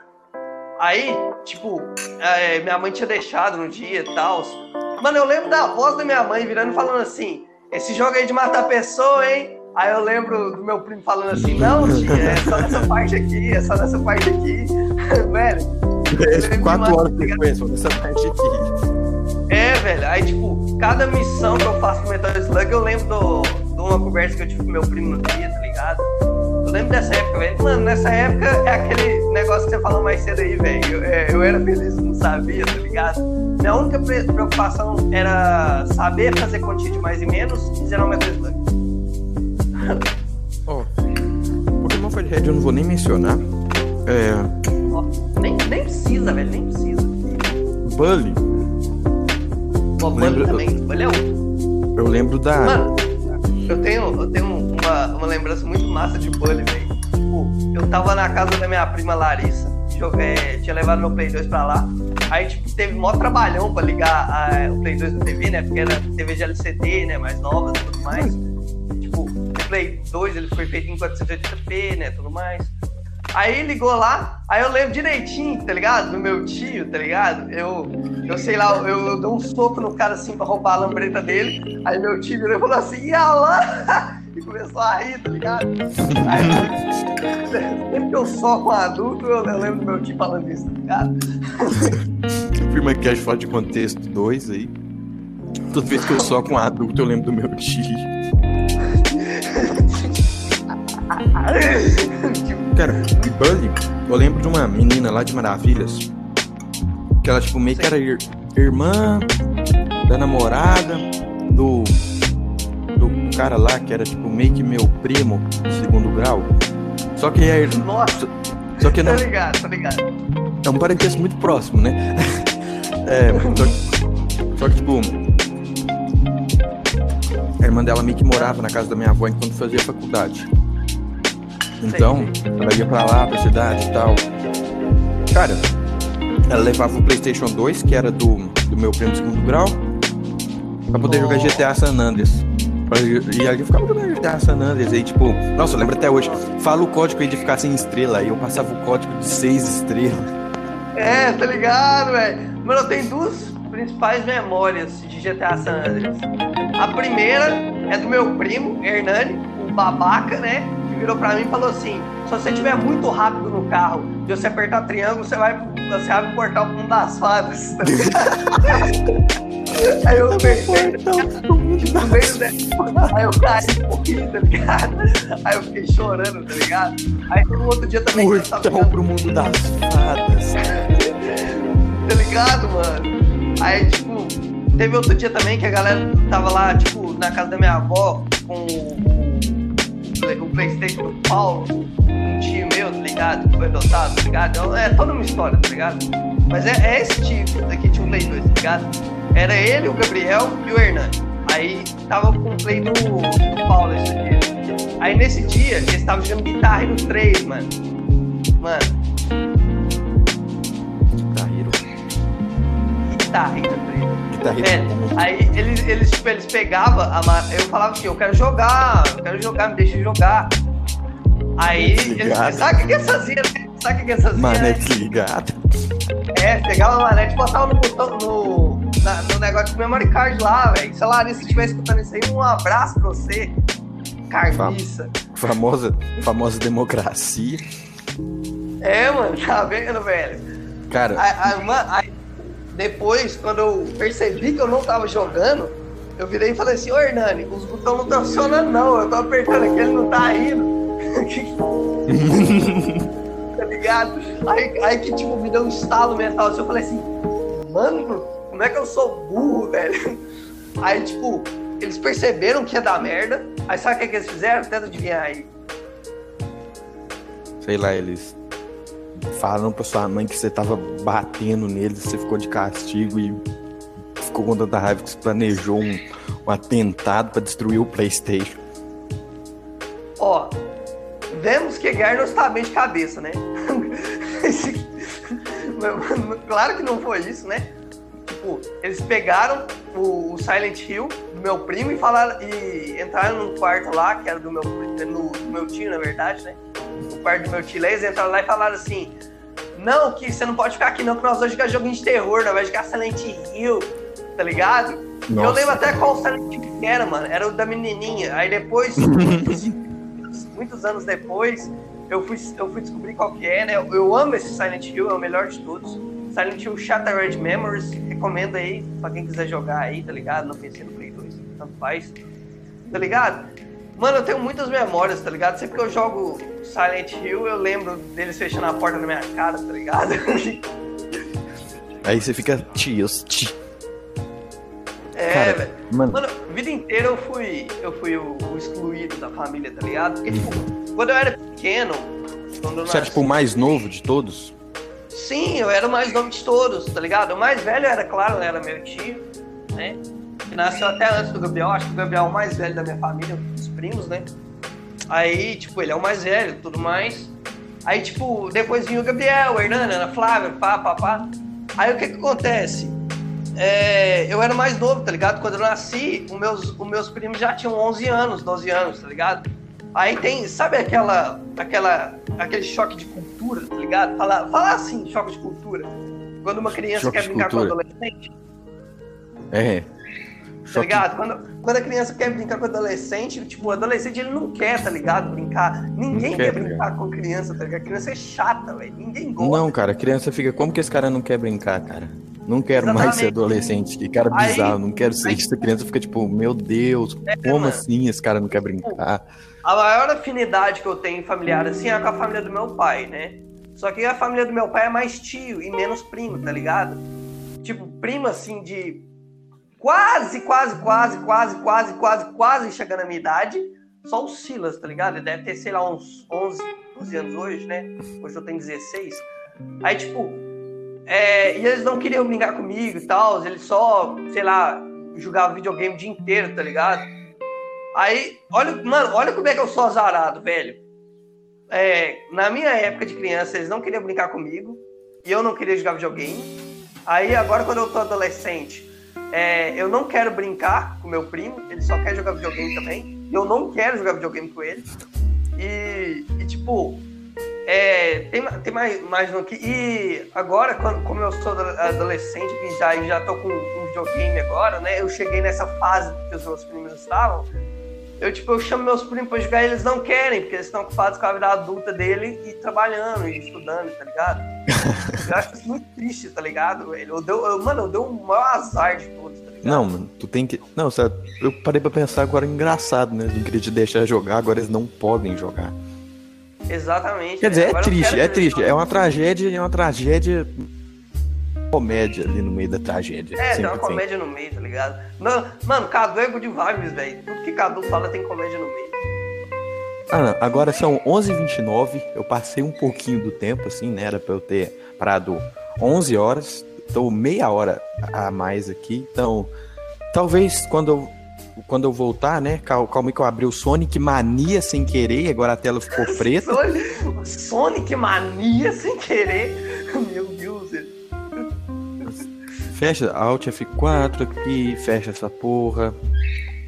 Aí, tipo, é, minha mãe tinha deixado no dia e tal. Mano, eu lembro da voz da minha mãe virando e falando assim: esse jogo aí de matar pessoa, hein? Aí eu lembro do meu primo falando assim: não, tia, é só nessa parte aqui, é só nessa parte aqui. *laughs* velho. É, quatro horas depois, nessa parte aqui. É, velho. Aí, tipo, cada missão que eu faço no Metal Slug, eu lembro do, de uma conversa que eu tive com meu primo no dia, tá ligado? Eu lembro dessa época, velho. Mano, nessa época é aquele negócio que você falou mais cedo aí, velho. Eu, é, eu era feliz, não sabia, tá ligado? Minha única preocupação era saber fazer quantia de mais e menos e zerar o Metal Slug. Ó, oh, Pokémon Fire Red eu não vou nem mencionar. É. Oh, nem, nem precisa, velho, nem precisa. Bully. Pô, Bully lembro, também. Bully é um. Eu lembro da. Mano, eu tenho, eu tenho uma, uma lembrança muito massa de Bully, velho. Tipo, eu tava na casa da minha prima Larissa, é, tinha levado meu Play 2 pra lá. Aí, tipo, teve mó trabalhão pra ligar a, o Play 2 na TV, né? Porque era TV de LCD, né? Mais novas e tudo mais. Play 2 ele foi feito em 480p, né? Tudo mais. Aí ligou lá, aí eu lembro direitinho, tá ligado? Do meu tio, tá ligado? Eu, eu sei lá, eu, eu dei um soco no cara assim pra roubar a lambreta dele. Aí meu tio virou e falou assim, ia lá! *laughs* E começou a rir, tá ligado? Aí, sempre que eu soco um adulto, eu, eu lembro do meu tio falando isso, tá ligado? *laughs* Firma que fora de contexto 2 aí. Toda vez que eu soco um adulto, eu lembro do meu tio. *laughs* Cara, Bully, eu lembro de uma menina lá de Maravilhas. Que ela, tipo, meio que era ir, irmã da namorada do, do cara lá, que era, tipo, meio que meu primo de segundo grau. Só que é. Nossa! Só que não. Tá ligado, tá ligado. É um parentesco muito próximo, né? *laughs* é, só que, só que, tipo. A irmã dela meio que morava na casa da minha avó enquanto fazia faculdade. Então, ela ia pra lá, pra cidade e tal. Cara, ela levava o PlayStation 2, que era do, do meu primo segundo grau, pra poder oh. jogar GTA San Andreas. E aí eu ficava jogando GTA San Andreas. Aí, tipo, nossa, eu lembro até hoje. Fala o código aí de ficar sem estrela. Aí eu passava o código de seis estrelas. É, tá ligado, velho? Mano, eu tenho duas principais memórias de GTA San Andreas. A primeira é do meu primo, Hernani, o babaca, né? Virou pra mim e falou assim: se você estiver muito rápido no carro e você apertar triângulo, você vai. Você abre o portal pro mundo das fadas. *laughs* Aí eu meio Aí eu caí pouquinho, tá ligado? Aí eu fiquei chorando, tá ligado? Aí no outro dia também. Portal tava... pro mundo das fadas. tá ligado, mano? Aí, tipo, teve outro dia também que a galera tava lá, tipo, na casa da minha avó com o Playstation do Paulo, um tio meu, tá ligado? Que foi adotado, tá ligado? É toda uma história, tá ligado? Mas é, é esse tipo daqui tinha um Play 2, tá ligado? Era ele, o Gabriel e o Hernani. Aí tava com o Play do, do Paulo esse dia. Aí nesse dia, eles estavam jogando Guitar Hero 3, mano. Mano. Guitar Hero? Guitar Hero 3. É, aí eles, eles, tipo, eles pegavam, a, eu falava assim, eu quero jogar, eu quero jogar, me deixa jogar. Aí, eles, sabe o que, que eles faziam? Sabe o que, eles faziam? Manete ligado. É, pegava a manete e botava no botão, no, na, no negócio do memory card lá, velho. Sei lá, se estiver escutando isso aí, um abraço pra você. Carniça. Famosa, famosa democracia. É, mano, tá vendo, velho? Cara. Aí, depois, quando eu percebi que eu não tava jogando, eu virei e falei assim, ô Hernani, os botões não estão funcionando não, eu tô apertando aqui, ele não tá indo. *laughs* tá ligado? Aí, aí que tipo, me deu um estalo mental assim, eu falei assim, mano, como é que eu sou burro, velho? Aí, tipo, eles perceberam que ia dar merda. Aí sabe o que, é que eles fizeram? Tenta adivinhar aí. Sei lá, eles falaram pra sua mãe que você tava batendo neles, você ficou de castigo e ficou com tanta raiva que você planejou um, um atentado para destruir o PlayStation. Ó, vemos que Guerra não está bem de cabeça, né? *laughs* claro que não foi isso, né? Tipo, eles pegaram o, Silent Hill do meu primo e falaram e entraram num quarto lá, que era do meu, do meu tio, na verdade, né? O quarto do meu tio, eles entraram lá e falaram assim: Não, que você não pode ficar aqui não, que nós vamos jogar joguinho de terror, nós vamos jogar Silent Hill. tá ligado? Nossa. Eu lembro até qual Silent Hill que era, mano. Era o da menininha. Aí depois, *laughs* muitos, muitos anos depois, eu fui, eu fui descobrir qual que é, né? Eu, eu amo esse Silent Hill, é o melhor de todos. Silent Hill Shattered Memories, recomendo aí pra quem quiser jogar aí, tá ligado? No PC, no Play 2, tanto faz. Tá ligado? Mano, eu tenho muitas memórias, tá ligado? Sempre que eu jogo Silent Hill, eu lembro deles fechando a porta na minha cara, tá ligado? *laughs* Aí você fica triste. É, Cara, velho. Mano, Mano, vida inteira eu fui, eu fui o, o excluído da família, tá ligado? Porque, tipo, quando eu era pequeno, quando eu você era tipo o mais novo de todos? Sim, eu era o mais novo de todos, tá ligado? O mais velho era, claro, era meu tio, né? Que nasceu até antes do Gabriel, acho que o Gabriel é o mais velho da minha família, primos, né? Aí, tipo, ele é o mais velho tudo mais. Aí, tipo, depois vinha o Gabriel, o Hernani, a Flávia, pá, pá, pá. Aí o que que acontece? É, eu era mais novo, tá ligado? Quando eu nasci, os meus, os meus primos já tinham 11 anos, 12 anos, tá ligado? Aí tem, sabe aquela, aquela, aquele choque de cultura, tá ligado? Falar fala assim, choque de cultura. Quando uma criança Choque quer brincar com um cultura. adolescente, É. tá ligado? Quando, quando a criança quer brincar com o adolescente, tipo, o adolescente ele não quer, tá ligado? Brincar. Ninguém quer, quer, tá brincar com criança, tá ligado? A criança é chata, velho. Ninguém gosta. Não, cara, a criança fica. Como que esse cara não quer brincar, cara? Não quero mais ser Exatamente. adolescente. Que cara Aí- bizarro, não quero ser. aí- Essa criança fica tipo, meu Deus, como mano. assim esse cara não quer brincar? A maior afinidade que eu tenho familiar assim é com a família do meu pai, né? Só que a família do meu pai é mais tio e menos primo, tá ligado? Tipo, primo assim de quase, quase, quase, quase, quase, quase, quase chegando à minha idade. Só o Silas, tá ligado? Ele deve ter, sei lá, uns 11, 12 anos hoje, né? Hoje eu tenho 16. Aí, tipo, é, e eles não queriam brincar comigo e tal. Eles só, sei lá, jogavam videogame o dia inteiro, tá ligado? Aí, olha, mano, olha como é que eu sou azarado, velho. É, na minha época de criança, eles não queriam brincar comigo e eu não queria jogar videogame. Aí, agora, quando eu tô adolescente, é, eu não quero brincar com meu primo, ele só quer jogar videogame também. Eu não quero jogar videogame com ele. E, e, tipo, é, tem, tem mais, mais um aqui. E agora, quando, como eu sou ado- adolescente e já, já tô com um videogame agora, né? Eu cheguei nessa fase que os meus primos estavam. Eu, tipo, eu chamo meus primos pra jogar e eles não querem, porque eles estão ocupados com a vida adulta dele e trabalhando e estudando, tá ligado? *laughs* eu acho isso muito triste, tá ligado, velho? Eu deu, eu, mano, eu dei um maior azar de todos, tá ligado? Não, mano, tu tem que. Não, sabe, eu parei pra pensar agora engraçado, né? Não queriam te deixar jogar, agora eles não podem jogar. Exatamente. Quer dizer, né? é eu triste, é triste. É uma tragédia, é uma tragédia. Comédia ali no meio da tragédia. É, tem uma sempre tem. comédia no meio, tá ligado? Não, mano, Cadu é good vibes, velho. Tudo que Cadu fala tem comédia no meio. Ah, não. Agora são 11h29. Eu passei um pouquinho do tempo, assim, né? Era pra eu ter parado 11 horas. Tô meia hora a mais aqui. Então, talvez quando eu, quando eu voltar, né? cal- Calma aí que eu abri o Sonic Mania sem querer. Agora a tela ficou *laughs* preta. Sonic, mania sem querer. Meu. Fecha Alt F4 aqui. Fecha essa porra.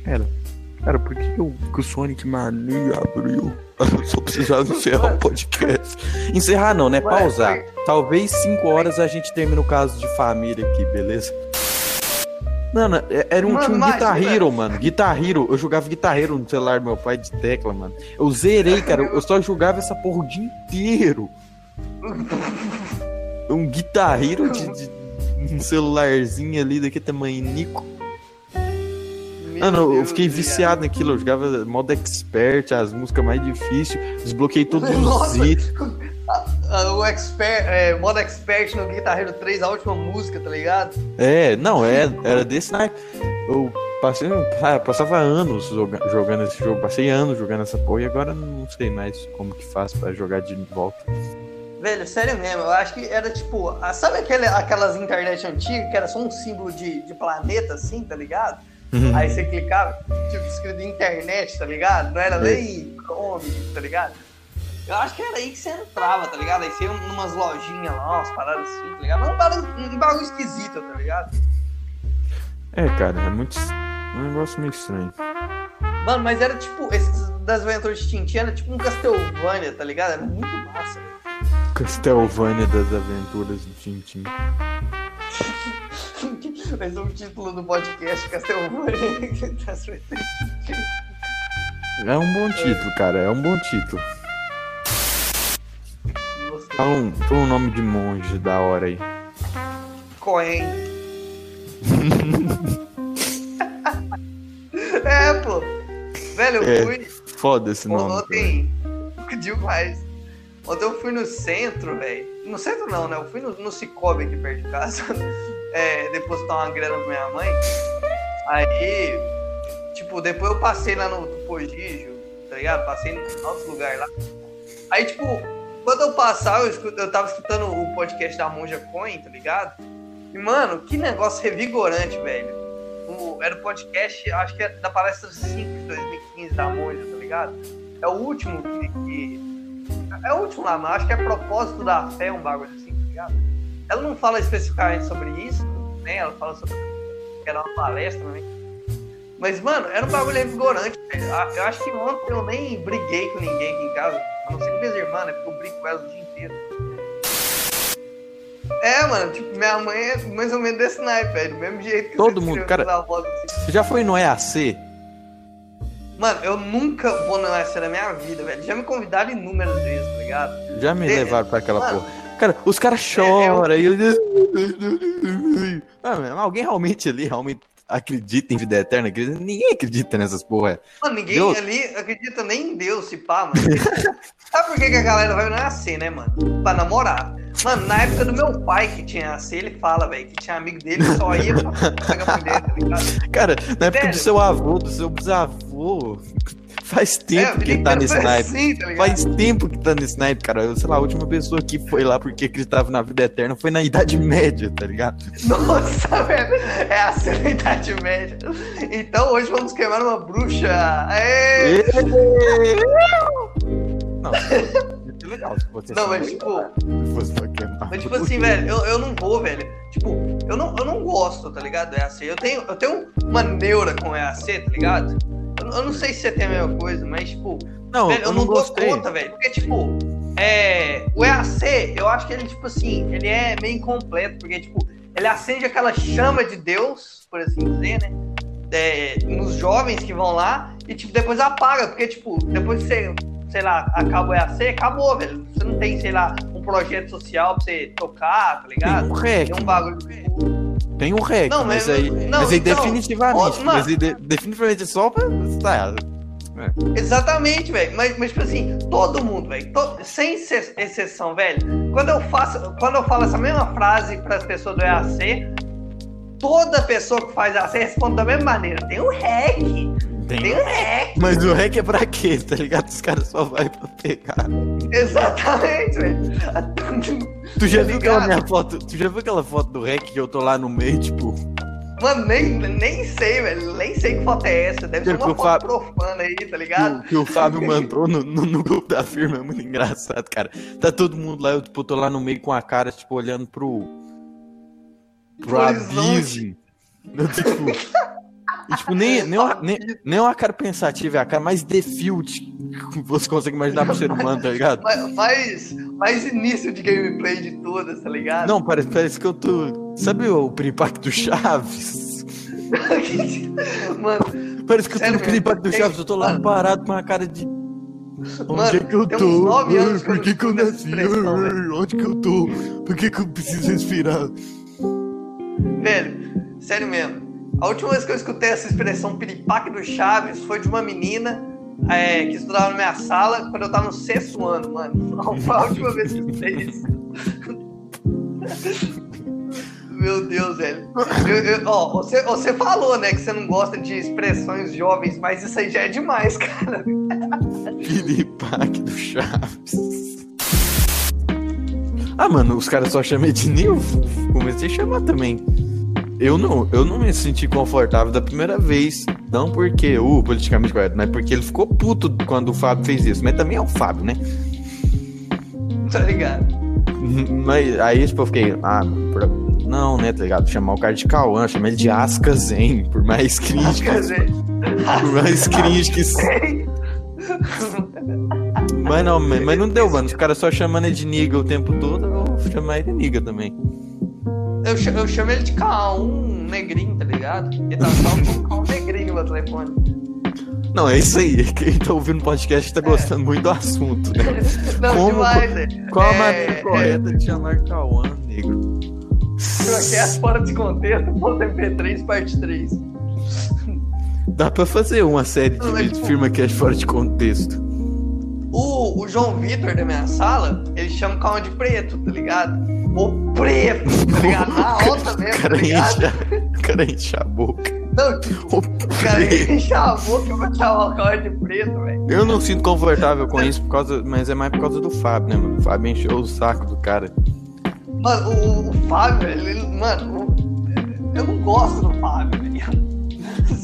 Cara, cara, por que, que, eu- que o Sonic Mania abriu? *laughs* Eu só precisava encerrar o podcast. Encerrar não, né? Pausar. Talvez 5 horas a gente termine o caso de família aqui, beleza? Mano, é- era um, Mano, um. Guitar Hero, mano. Guitar Hero, eu jogava Guitar Hero no celular do meu pai de tecla, mano. Eu zerei, cara. Eu só jogava essa porra o dia inteiro. Um Guitar Hero de, de um celularzinho ali daquele tamanho Nico. Mano, eu fiquei cara. viciado naquilo. Eu jogava modo expert, as músicas mais difíceis. Desbloqueei todos os itens. o expert, é, modo expert no Guitar Hero 3, a última música, tá ligado? É, não, é, era desse naipe. Eu passei, passava anos joga- jogando esse jogo, passei anos jogando essa porra e agora não sei mais como que faz pra jogar de volta. Velho, sério mesmo, eu acho que era tipo. Sabe aquele, aquelas internet antigas que era só um símbolo de, de planeta, assim, tá ligado? Aí você clicava, tipo, escrito internet, tá ligado? Não era É. nem Chrome, tá ligado? Eu acho que era aí que você entrava, tá ligado? Aí você ia numas lojinhas lá, umas paradas assim, tá ligado? Um bagulho, um bagulho esquisito, tá ligado? É, cara, é muito. um negócio meio estranho. Mano, mas era tipo, esses das aventuras de Tintin era tipo um Castlevania, tá ligado? Era muito massa. Castlevania das aventuras do Tintin. Mas o título do podcast Castlevania. É um bom título, cara. É um bom título. Fala um, fala um nome de monge da hora aí. Coen. *laughs* é, pô. Velho, eu É, fui. Foda esse nome. cara. Ontem. Demais. Ontem eu fui no centro, velho. No centro não, né? Eu fui no, no Cicobi aqui perto de casa. *laughs* É, depositar uma grana pra minha mãe. Aí, tipo, depois eu passei lá no Tupogígio, tá ligado? Passei em outros lugares lá. Aí, tipo, quando eu passava, eu, escu- eu tava escutando o podcast da Monja Coin, tá ligado? E, mano, que negócio revigorante, velho. Era o podcast, acho que é da palestra 5 de 2015 da Monja, tá ligado? É o último que. que- é o último lá, mas acho que é propósito da fé, um bagulho assim, tá ligado? Ela não fala especificamente sobre isso, né? Ela fala sobre. era uma palestra, né? Mas, mano, era um bagulho revigorante, velho. Ah, Eu acho que ontem eu nem briguei com ninguém aqui em casa, a não ser com minhas irmãs, né? Porque eu brigo com elas o dia inteiro. É, mano, tipo, minha mãe é mais ou menos desse naipe, velho. Do mesmo jeito que Todo mundo, cara. assim. Você já foi no EAC? Mano, eu nunca vou no EAC na minha vida, velho. Já me convidaram inúmeras vezes, tá ligado? Já me É, levaram pra aquela mano, porra. Cara, os caras choram e eu... *laughs* Ah, mano, alguém realmente ali realmente acredita em vida eterna? Acredita- Ninguém acredita nessas porra. Mano, ninguém Deus. ali acredita nem em Deus, se pá, mano. *laughs* Sabe por que, que a galera vai EAC, né, mano? Pra namorar. Mano, na época do meu pai que tinha EAC, ele fala, velho, que tinha amigo dele que só ia pra pegar mulher, tá ligado? Cara, na época Sério? do seu avô, do seu bisavô, faz É, tempo vida que tá nesse naipe. assim, tá? Faz tempo que tá nesse naipe, cara. Eu, sei lá, a última pessoa que foi lá porque acreditava na vida eterna foi na Idade Média, tá ligado? Nossa, *laughs* velho, é a cena Idade Média. Então hoje vamos queimar uma bruxa. Aê! *laughs* Não, é legal se você Não, mas tipo, fosse mas tipo assim, velho, eu, eu não vou, velho. Tipo, eu não, eu não gosto, tá ligado? Do EAC. Eu tenho, eu tenho uma neura com EAC, tá ligado? Eu, eu não sei se você tem a mesma coisa, mas tipo, Não, velho, eu não dou gostei. conta, velho. Porque, tipo, é, o EAC, eu acho que ele, tipo assim, ele é meio incompleto, porque, tipo, ele acende aquela chama de Deus, por assim dizer, né? É, nos jovens que vão lá, e, tipo, depois apaga, porque, tipo, depois que você, sei lá, acaba o EAC, acabou, velho. Você não tem, sei lá, um projeto social pra você tocar, tá Tem ligado? um rec, Tem um bagulho. tem um rec, Não, mas, mas- aí, não, mas aí então, definitivamente, ó, mas aí de- definitivamente só pra... Tá, Exatamente, velho. Mas, mas, tipo assim, todo mundo, velho. Sem exce- exceção, velho. Quando eu faço, quando eu falo essa mesma frase para as pessoas do EAC, toda pessoa que faz EAC responde da mesma maneira. Tem um REC. Tem tem. um REC. Mas o rec é pra quê, tá ligado? Os caras só vai pra pegar. Exatamente, velho. Tu já Tá viu aquela minha foto? Tu já viu aquela foto do rec que eu tô lá no meio, tipo... Mano, nem, nem sei, velho. Nem sei que foto é essa. Deve ser Porque uma o foto Fábio- profana aí, tá ligado? o- que o Fábio mandou no, no, no grupo da firma, é muito engraçado, cara. Tá todo mundo lá, eu tipo, tô lá no meio com a cara, tipo, olhando pro. pro Pro horizonte. abismo. Eu, *laughs* tipo. E, tipo, nem, nem, uma, nem, *laughs* nem uma cara pensativa, é a cara mais defilt que você consegue imaginar pro ser humano, tá ligado? Mais, mais, início de gameplay de todas, tá ligado? Não, parece, parece que eu tô. Sabe o Piripaque do Chaves? *laughs* Mano, Parece que eu tô Sério no Piripaque do? Chaves, eu tô lá Mano. parado com uma cara de. Onde Mano, é que eu tô? Por não que, que eu nasci? Onde que eu tô? Por que, que eu preciso respirar? Velho, sério mesmo. A última vez que eu escutei essa expressão piripaque do Chaves foi de uma menina é, que estudava na minha sala quando eu tava no sexto ano, mano. *laughs* Foi a última vez que eu escutei isso. *laughs* Meu Deus, velho. Eu- eu- ó, você, você falou, né, que você não gosta de expressões jovens, mas isso aí já é demais, cara. *laughs* Piripaque do Chaves. Ah, mano, os caras só chamam de Nil. Comecei a chamar também. Eu não, eu não me senti confortável da primeira vez. Não porque o politicamente correto, mas porque ele ficou puto quando o Fábio fez isso. Mas também é o Fábio, né? Tá ligado? Mas aí, tipo, eu fiquei, ah, não, né, tá ligado? Chamar o cara de Cauã, chamar ele de Asca Zen, por mais dizer, por mais que Mas não, mas não deu, mano. Os caras só chamando ele de niga o tempo todo, eu vou chamar ele de niga também. Eu, eu chamo ele de K1 negrinho, tá ligado? Ele tá só um K1 negrinho no telefone. Não, é isso aí. Quem tá ouvindo o podcast tá gostando muito do assunto, né? *laughs* Não, Como- demais. Qual a É, maneira é, correta de chamar Cauã, negro? Podcast fora de contexto, ponto MP3, parte 3. Dá pra fazer uma série de tipo- firma que é fora de contexto. O, o João Vitor da minha sala, ele chama o Calma de preto, tá ligado? O preto, tá ligado? Na *laughs* alta mesmo, tá cara ligado? enche, o cara enche a boca. Não, tipo, O cara enche a boca, vou chamar o Calma de preto, velho. Eu não sinto confortável com isso, por causa, mas é mais por causa do Fábio, né, mano? O Fábio encheu o saco do cara. Mano, o, o Fábio, ele, mano, eu não gosto do Fábio.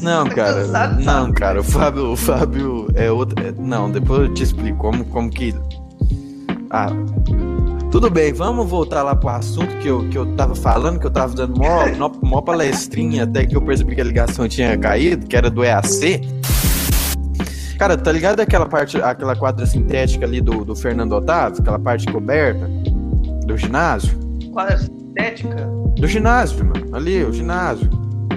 Não, tá cara, cansado, não, cara, o Fábio, o Fábio é outro. é- não, depois eu te explico como, como que. Ah, tudo bem, vamos voltar lá pro assunto que eu, que eu tava falando, que eu tava dando mó, mó, mó palestrinha até que eu percebi que a ligação tinha caído, que era do EAC. Cara, tá ligado aquela parte, aquela quadra sintética ali do, do Fernando Otávio, aquela parte coberta do ginásio? Quadra sintética? Do ginásio, mano. Ali, o ginásio.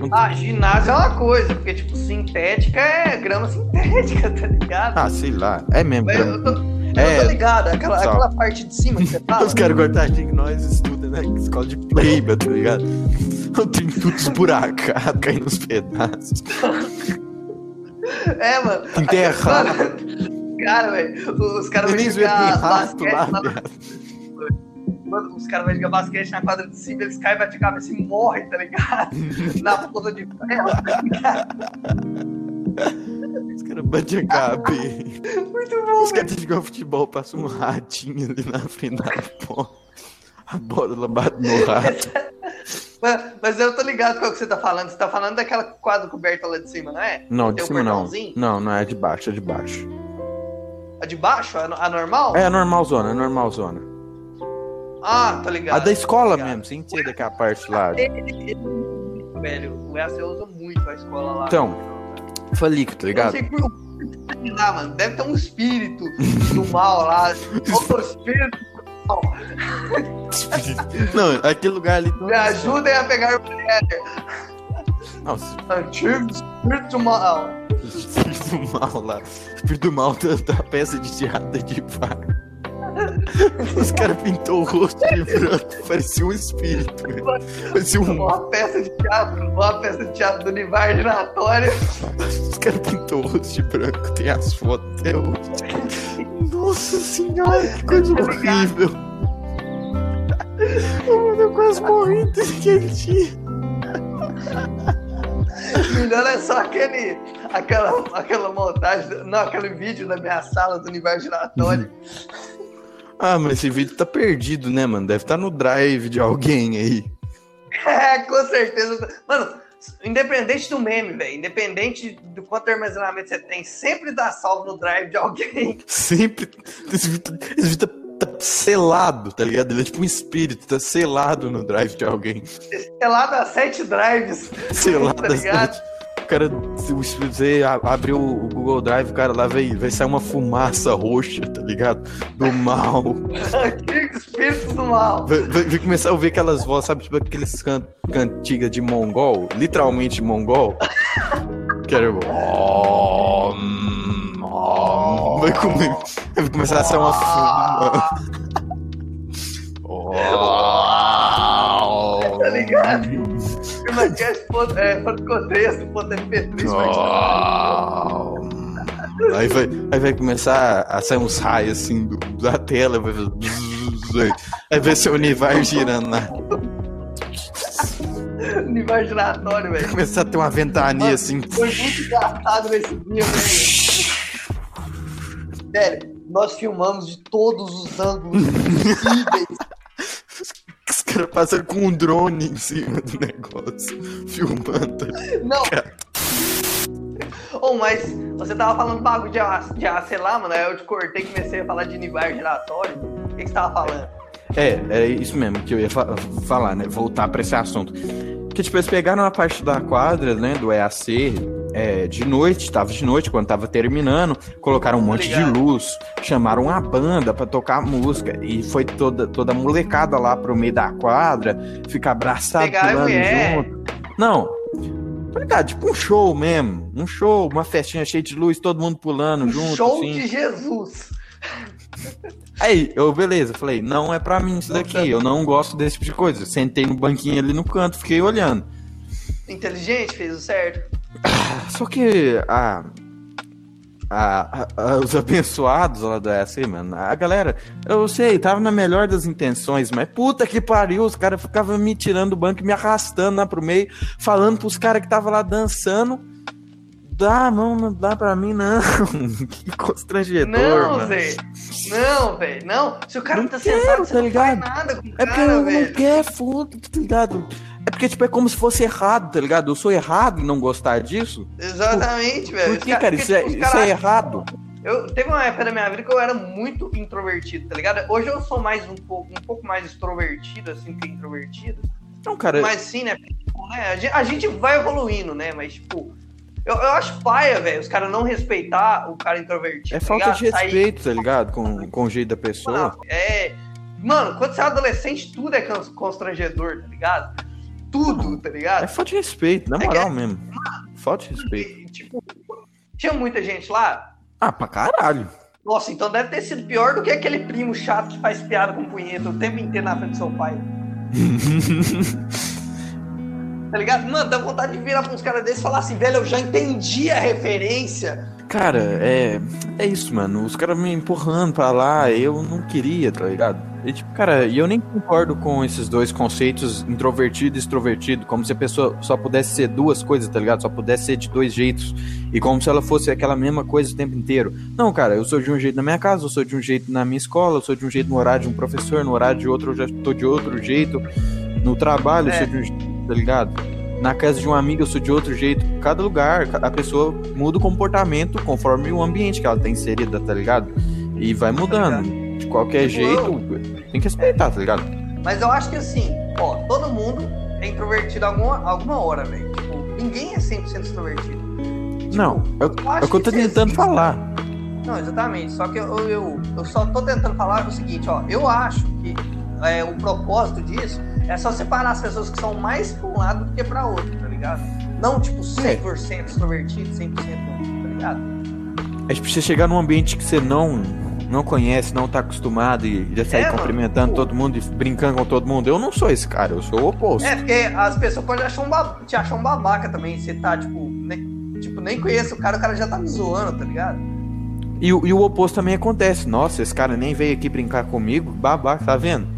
*laughs* Ah, ginásio é uma coisa, porque, tipo, sintética é grama sintética, tá ligado? Ah, sei lá. É mesmo. Mas cara. eu tô, eu É, tô ligado, aquela, só. aquela parte de cima que você *laughs* fala. Os caras cortadinhos que nós estudamos, né? Escola de pleiba, tá ligado? Tem tudo esburacado, caindo nos pedaços. É, mano. Enterrado. *laughs* Cara, velho, os caras vão jogar basquete lá. Mano, os caras vão jogar basquete na quadra de cima, eles caem, batem a cabeça e morrem, tá ligado? *laughs* Na ponta de ferro. Os caras batem a cabeça. Muito bom, Os caras jogam futebol, passam um ratinho ali na frente da bola. A bola bate no rato. Mas, mas eu tô ligado com o que você tá falando. Você tá falando daquela quadra coberta lá de cima, não é? Não, de um cima não. Não, não é de baixo, é de baixo. A de baixo, a, a normal? É a normal zona, é a normal zona. Ah, tô ligado. A da escola ligado. mesmo, sem ser daquela parte lá. Velho, o EAC usa muito a escola lá. Então, Falico, tá Eu não ligado? sei lá, mano. Deve ter um espírito do mal lá. *laughs* Outro espírito do mal. *laughs* Não, aquele lugar ali. Me ajudem a pegar mulher. Nossa, Antigo espírito do mal. *laughs* espírito do mal lá. Espírito do mal da, da peça de teatro de vaga. Os caras pintou o rosto de branco, parecia um espírito. Parecia um. Uma peça de teatro, uma peça de teatro do universo giratório. Os caras pintou o rosto de branco, tem as fotos até hoje. Nossa senhora, que coisa horrível. Oh, eu quase morri naquele dia. Melhor é só aquele, aquela, aquela montagem, não, aquele vídeo da minha sala do universo giratório. Ah, mas esse vídeo tá perdido, né, mano? Deve estar no drive de alguém aí. *laughs* É, com certeza. Mano, independente do meme, velho, independente do quanto armazenamento você tem, sempre dá salvo no drive de alguém. *laughs* Sempre. Esse vídeo, esse vídeo tá, tá selado, tá ligado? Ele é tipo um espírito, tá selado no drive de alguém. Lá das sete drives. Selado *laughs* Tá assim. ligado? Cara, se você a- abriu o Google Drive, o cara lá vai, vai sair uma fumaça roxa, tá ligado? Do mal. *laughs* Antigo espírito do mal. Vai, começar a ouvir aquelas vozes, sabe? Tipo aqueles can cantigas de mongol, literalmente mongol. Que era. o- Vai, come- vai começar a sair uma fumaça. *laughs* Tá ligado? Firmacast ponto- é, MP3, Aí vai, aí vai começar a sair uns raios assim do- da tela, vai aí vai ser o universo girando lá. universo giratório, velho. Começar a ter uma ventania assim. Foi muito engraçado nesse dia, velho. Sério, nós filmamos de todos os ângulos possíveis. *laughs* Os caras passam com um drone em cima do negócio, filmando. Não. Oh, mas você tava falando bagulho de de sei lá, mano. Aí eu te cortei e comecei a falar de universo giratório. O que, que você tava falando? É, é isso mesmo que eu ia fa- falar, né? Voltar pra esse assunto. Que, tipo, eles pegaram a parte da quadra, né, do EAC, é, de noite, tava de noite, quando tava terminando, colocaram um monte de luz, chamaram a banda pra tocar música, e foi toda, toda molecada lá pro meio da quadra, ficar abraçado, pulando junto. Não, tá ligado? Tipo um show mesmo, um show, uma festinha cheia de luz, todo mundo pulando junto, Show assim. de Jesus. Aí, eu, beleza, falei, não é pra mim isso daqui, eu não gosto desse tipo de coisa. Sentei no banquinho ali no canto, fiquei olhando. Inteligente, fez o certo. Só que a, a- a- os abençoados lá da EAC, mano, a galera, eu sei, tava na melhor das intenções, mas puta que pariu, os caras ficavam me tirando do banco e me arrastando lá pro meio, falando pros caras que tava lá dançando. Dá, não, não dá pra mim, não. *laughs* que constrangedor, Não, mano. velho. Não, velho. Não. Se o cara Não tá quero, sentado, tá você não ligado? faz nada com o É porque cara, eu não velho. quero, foda, tá ligado? É porque, tipo, é como se fosse errado, tá ligado? Eu sou errado em não gostar disso. Exatamente, velho. Por que, ca- cara? porque, Isso é, tipo, isso é errado. Eu, teve uma época da minha vida que eu era muito introvertido, tá ligado? Hoje eu sou mais um pouco, um pouco mais extrovertido, assim, que introvertido. Não, cara, Mas sim, né? Tipo, né, a, gente, a gente vai evoluindo, né? Mas, tipo, eu, eu acho paia, velho, os caras não respeitar o cara introvertido. é tá falta de respeito, tá ligado? Com, com o jeito da pessoa. Mano, é. Mano, quando você é adolescente, tudo é cons- constrangedor, tá ligado? Tudo, tá É ligado? falta de respeito, na É que- moral mesmo. Falta de respeito. E, tipo, tinha muita gente lá. Ah, pra caralho. Nossa, então deve ter sido pior do que aquele primo chato que faz piada com punheta o tempo inteiro na frente do seu pai. *laughs* Tá ligado? Mano, dá vontade de virar pra uns caras desses e falar assim, velho, eu já entendi a referência. Cara, é. É isso, mano. Os caras me empurrando pra lá, eu não queria, tá ligado? E, tipo, cara, e eu nem concordo com esses dois conceitos, introvertido e extrovertido, como se a pessoa só pudesse ser duas coisas, tá ligado? Só pudesse ser de dois jeitos. E como se ela fosse aquela mesma coisa o tempo inteiro. Não, cara, eu sou de um jeito na minha casa, eu sou de um jeito na minha escola, eu sou de um jeito no horário de um professor, no horário de outro eu já tô de outro jeito. No trabalho eu É. sou de um jeito, tá ligado? Na casa de um amigo eu sou de outro jeito. Cada lugar, a pessoa muda o comportamento conforme o ambiente que ela tá inserida, tá ligado? E vai mudando. De qualquer Tipo, jeito, tem que respeitar, tá ligado? Mas eu acho que assim, ó, todo mundo é introvertido alguma, alguma hora, velho. Tipo, ninguém é 100% extrovertido. Não, é o- Eu é acho o que eu tô tentando existe. falar. Não, exatamente. Só que eu, eu, eu só tô tentando falar o seguinte, ó. Eu acho que é, o propósito disso é só separar as pessoas que são mais pra um lado do que pra outro, tá ligado? Não, tipo, 100% extrovertido, 100% não, tá ligado? É tipo você chegar num ambiente que você não não conhece, não tá acostumado e já sair É, mano. cumprimentando Pô. todo mundo e brincando com todo mundo. Eu não sou esse cara, eu sou o oposto. É, porque as pessoas podem achar um te achar um babaca também. Você tá, tipo, nem, tipo, nem conhece o cara, o cara já tá me zoando, tá ligado? E, e o oposto também acontece. Nossa, esse cara nem veio aqui brincar comigo, babaca, tá vendo?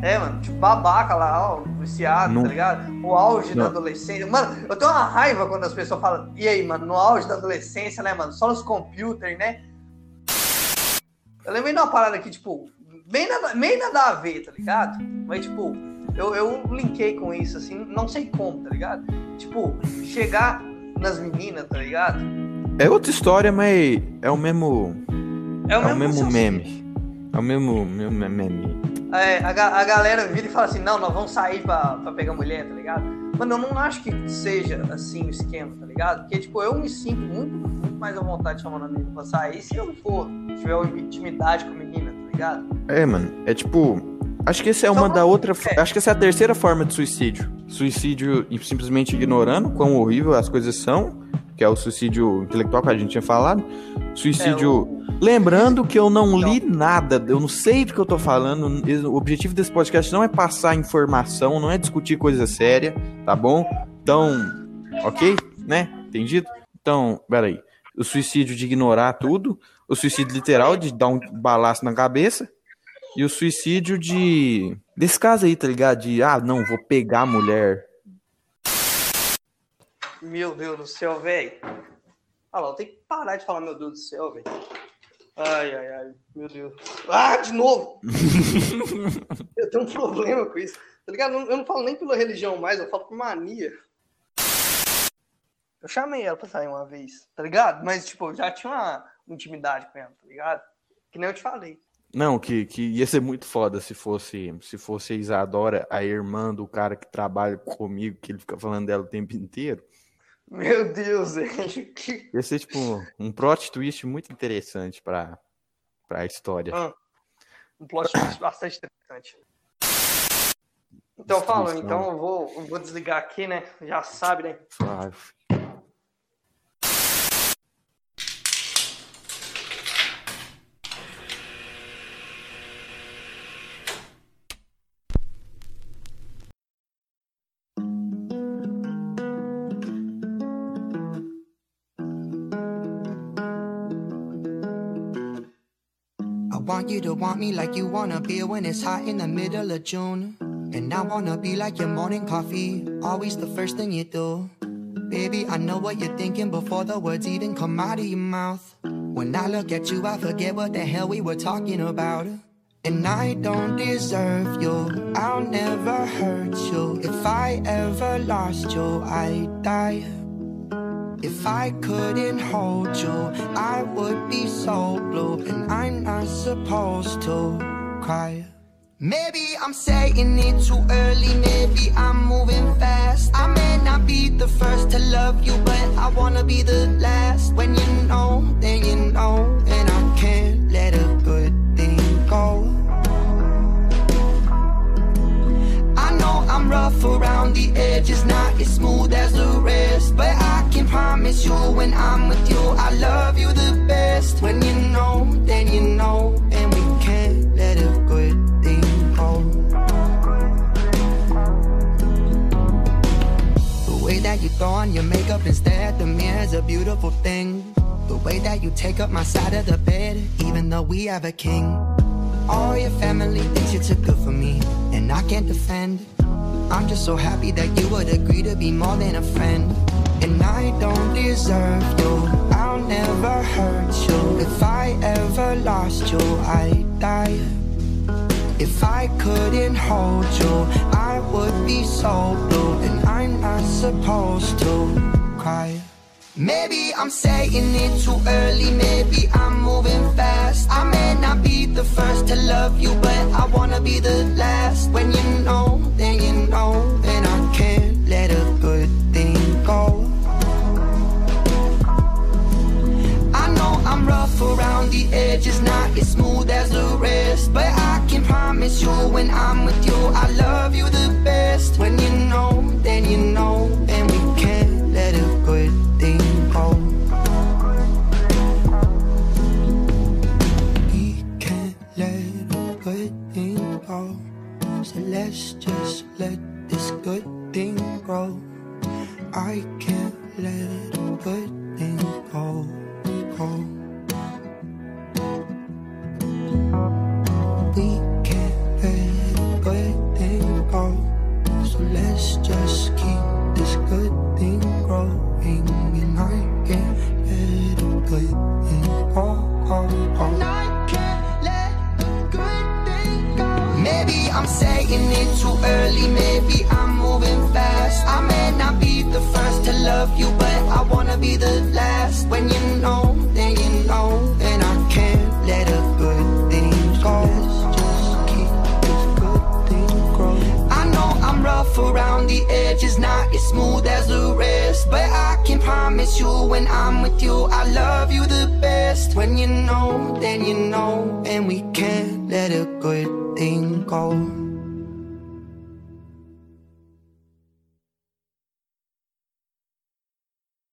É, mano, tipo, babaca lá, ó, viciado, Não. tá ligado? O auge da Não. adolescência. Mano, eu tenho uma raiva quando as pessoas falam, e aí, mano, no auge da adolescência, né, mano? Só nos computers, né? Eu lembrei de uma parada aqui, tipo, bem nada, meio nada a ver, tá ligado? Mas, tipo, eu, eu linkei com isso, assim, não sei como, tá ligado? Tipo, chegar nas meninas, tá ligado? É outra história, mas é o mesmo. É o mesmo raciocínio. meme. É o mesmo, mesmo meme. É, a, ga- a galera vira e fala assim, não, nós vamos sair pra, pra pegar mulher, tá ligado? Mano, eu não acho que seja assim o esquema, tá ligado? Porque, tipo, eu me sinto muito, muito mais à vontade chamando a menina pra sair se eu for, tiver uma intimidade com a menina, tá ligado? É, mano, é tipo. Acho que essa é Só uma da outra. é. Acho que essa é a terceira forma de suicídio. Suicídio simplesmente ignorando quão horrível as coisas são, que é o suicídio intelectual que a gente tinha falado. Suicídio. É, o- Lembrando que eu não li nada, eu não sei do que eu tô falando. O objetivo desse podcast não é passar informação, não é discutir coisa séria, tá bom? Então, ok? Né? Entendido? Então, peraí. O suicídio de ignorar tudo, o suicídio literal de dar um balaço na cabeça, e o suicídio de. Desse caso aí, tá ligado? De, ah, não, vou pegar a mulher. Meu Deus do céu, velho. Ah lá, eu tenho que parar de falar, meu Deus do céu, velho. Ai, ai, ai, meu Deus. Ah, de novo! *laughs* eu tenho um problema com isso, tá ligado? Eu não- falo nem pela religião mais, eu falo por mania. Eu chamei ela pra sair uma vez, tá ligado? Mas, tipo, eu já tinha uma intimidade com ela, tá ligado? Que nem eu te falei. Não, que, que ia ser muito foda se fosse se fosse a Isadora, a irmã do cara que trabalha comigo, que ele fica falando dela o tempo inteiro. Meu Deus, velho. Ia ser, tipo, um plot twist muito interessante pra, pra história. Ah, um plot twist bastante interessante. Então, falando, então eu vou, eu vou desligar aqui, né? Já sabe, né? Suave. Want you to want me like you wanna be when it's hot in the middle of June. And I wanna be like your morning coffee, always the first thing you do. Baby, I know what you're thinking before the words even come out of your mouth. When I look at you, I forget what the hell we were talking about. And I don't deserve you, I'll never hurt you. If I ever lost you, I'd die. If I couldn't hold you, I would be so blue, and I'm not supposed to cry. Maybe I'm saying it too early, maybe I'm moving fast. I may not be the first to love you, but I wanna be the last. When you know, then you know, and I can't let a good rough around the edges, not as smooth as the rest. But I can promise you when I'm with you, I love you the best. When you know, then you know, and we can't let a good thing go. The way that you throw on your makeup and stare at the mirror is a beautiful thing. The way that you take up my side of the bed, even though we have a king. All your family thinks you're too good for me, and I can't defend. I'm just so happy that you would agree to be more than a friend. And I don't deserve you, I'll never hurt you. If I ever lost you, I'd die. If I couldn't hold you, I would be so blue, and I'm not supposed to cry. Maybe I'm saying it too early, maybe I'm moving fast. I may not be the first to love you, but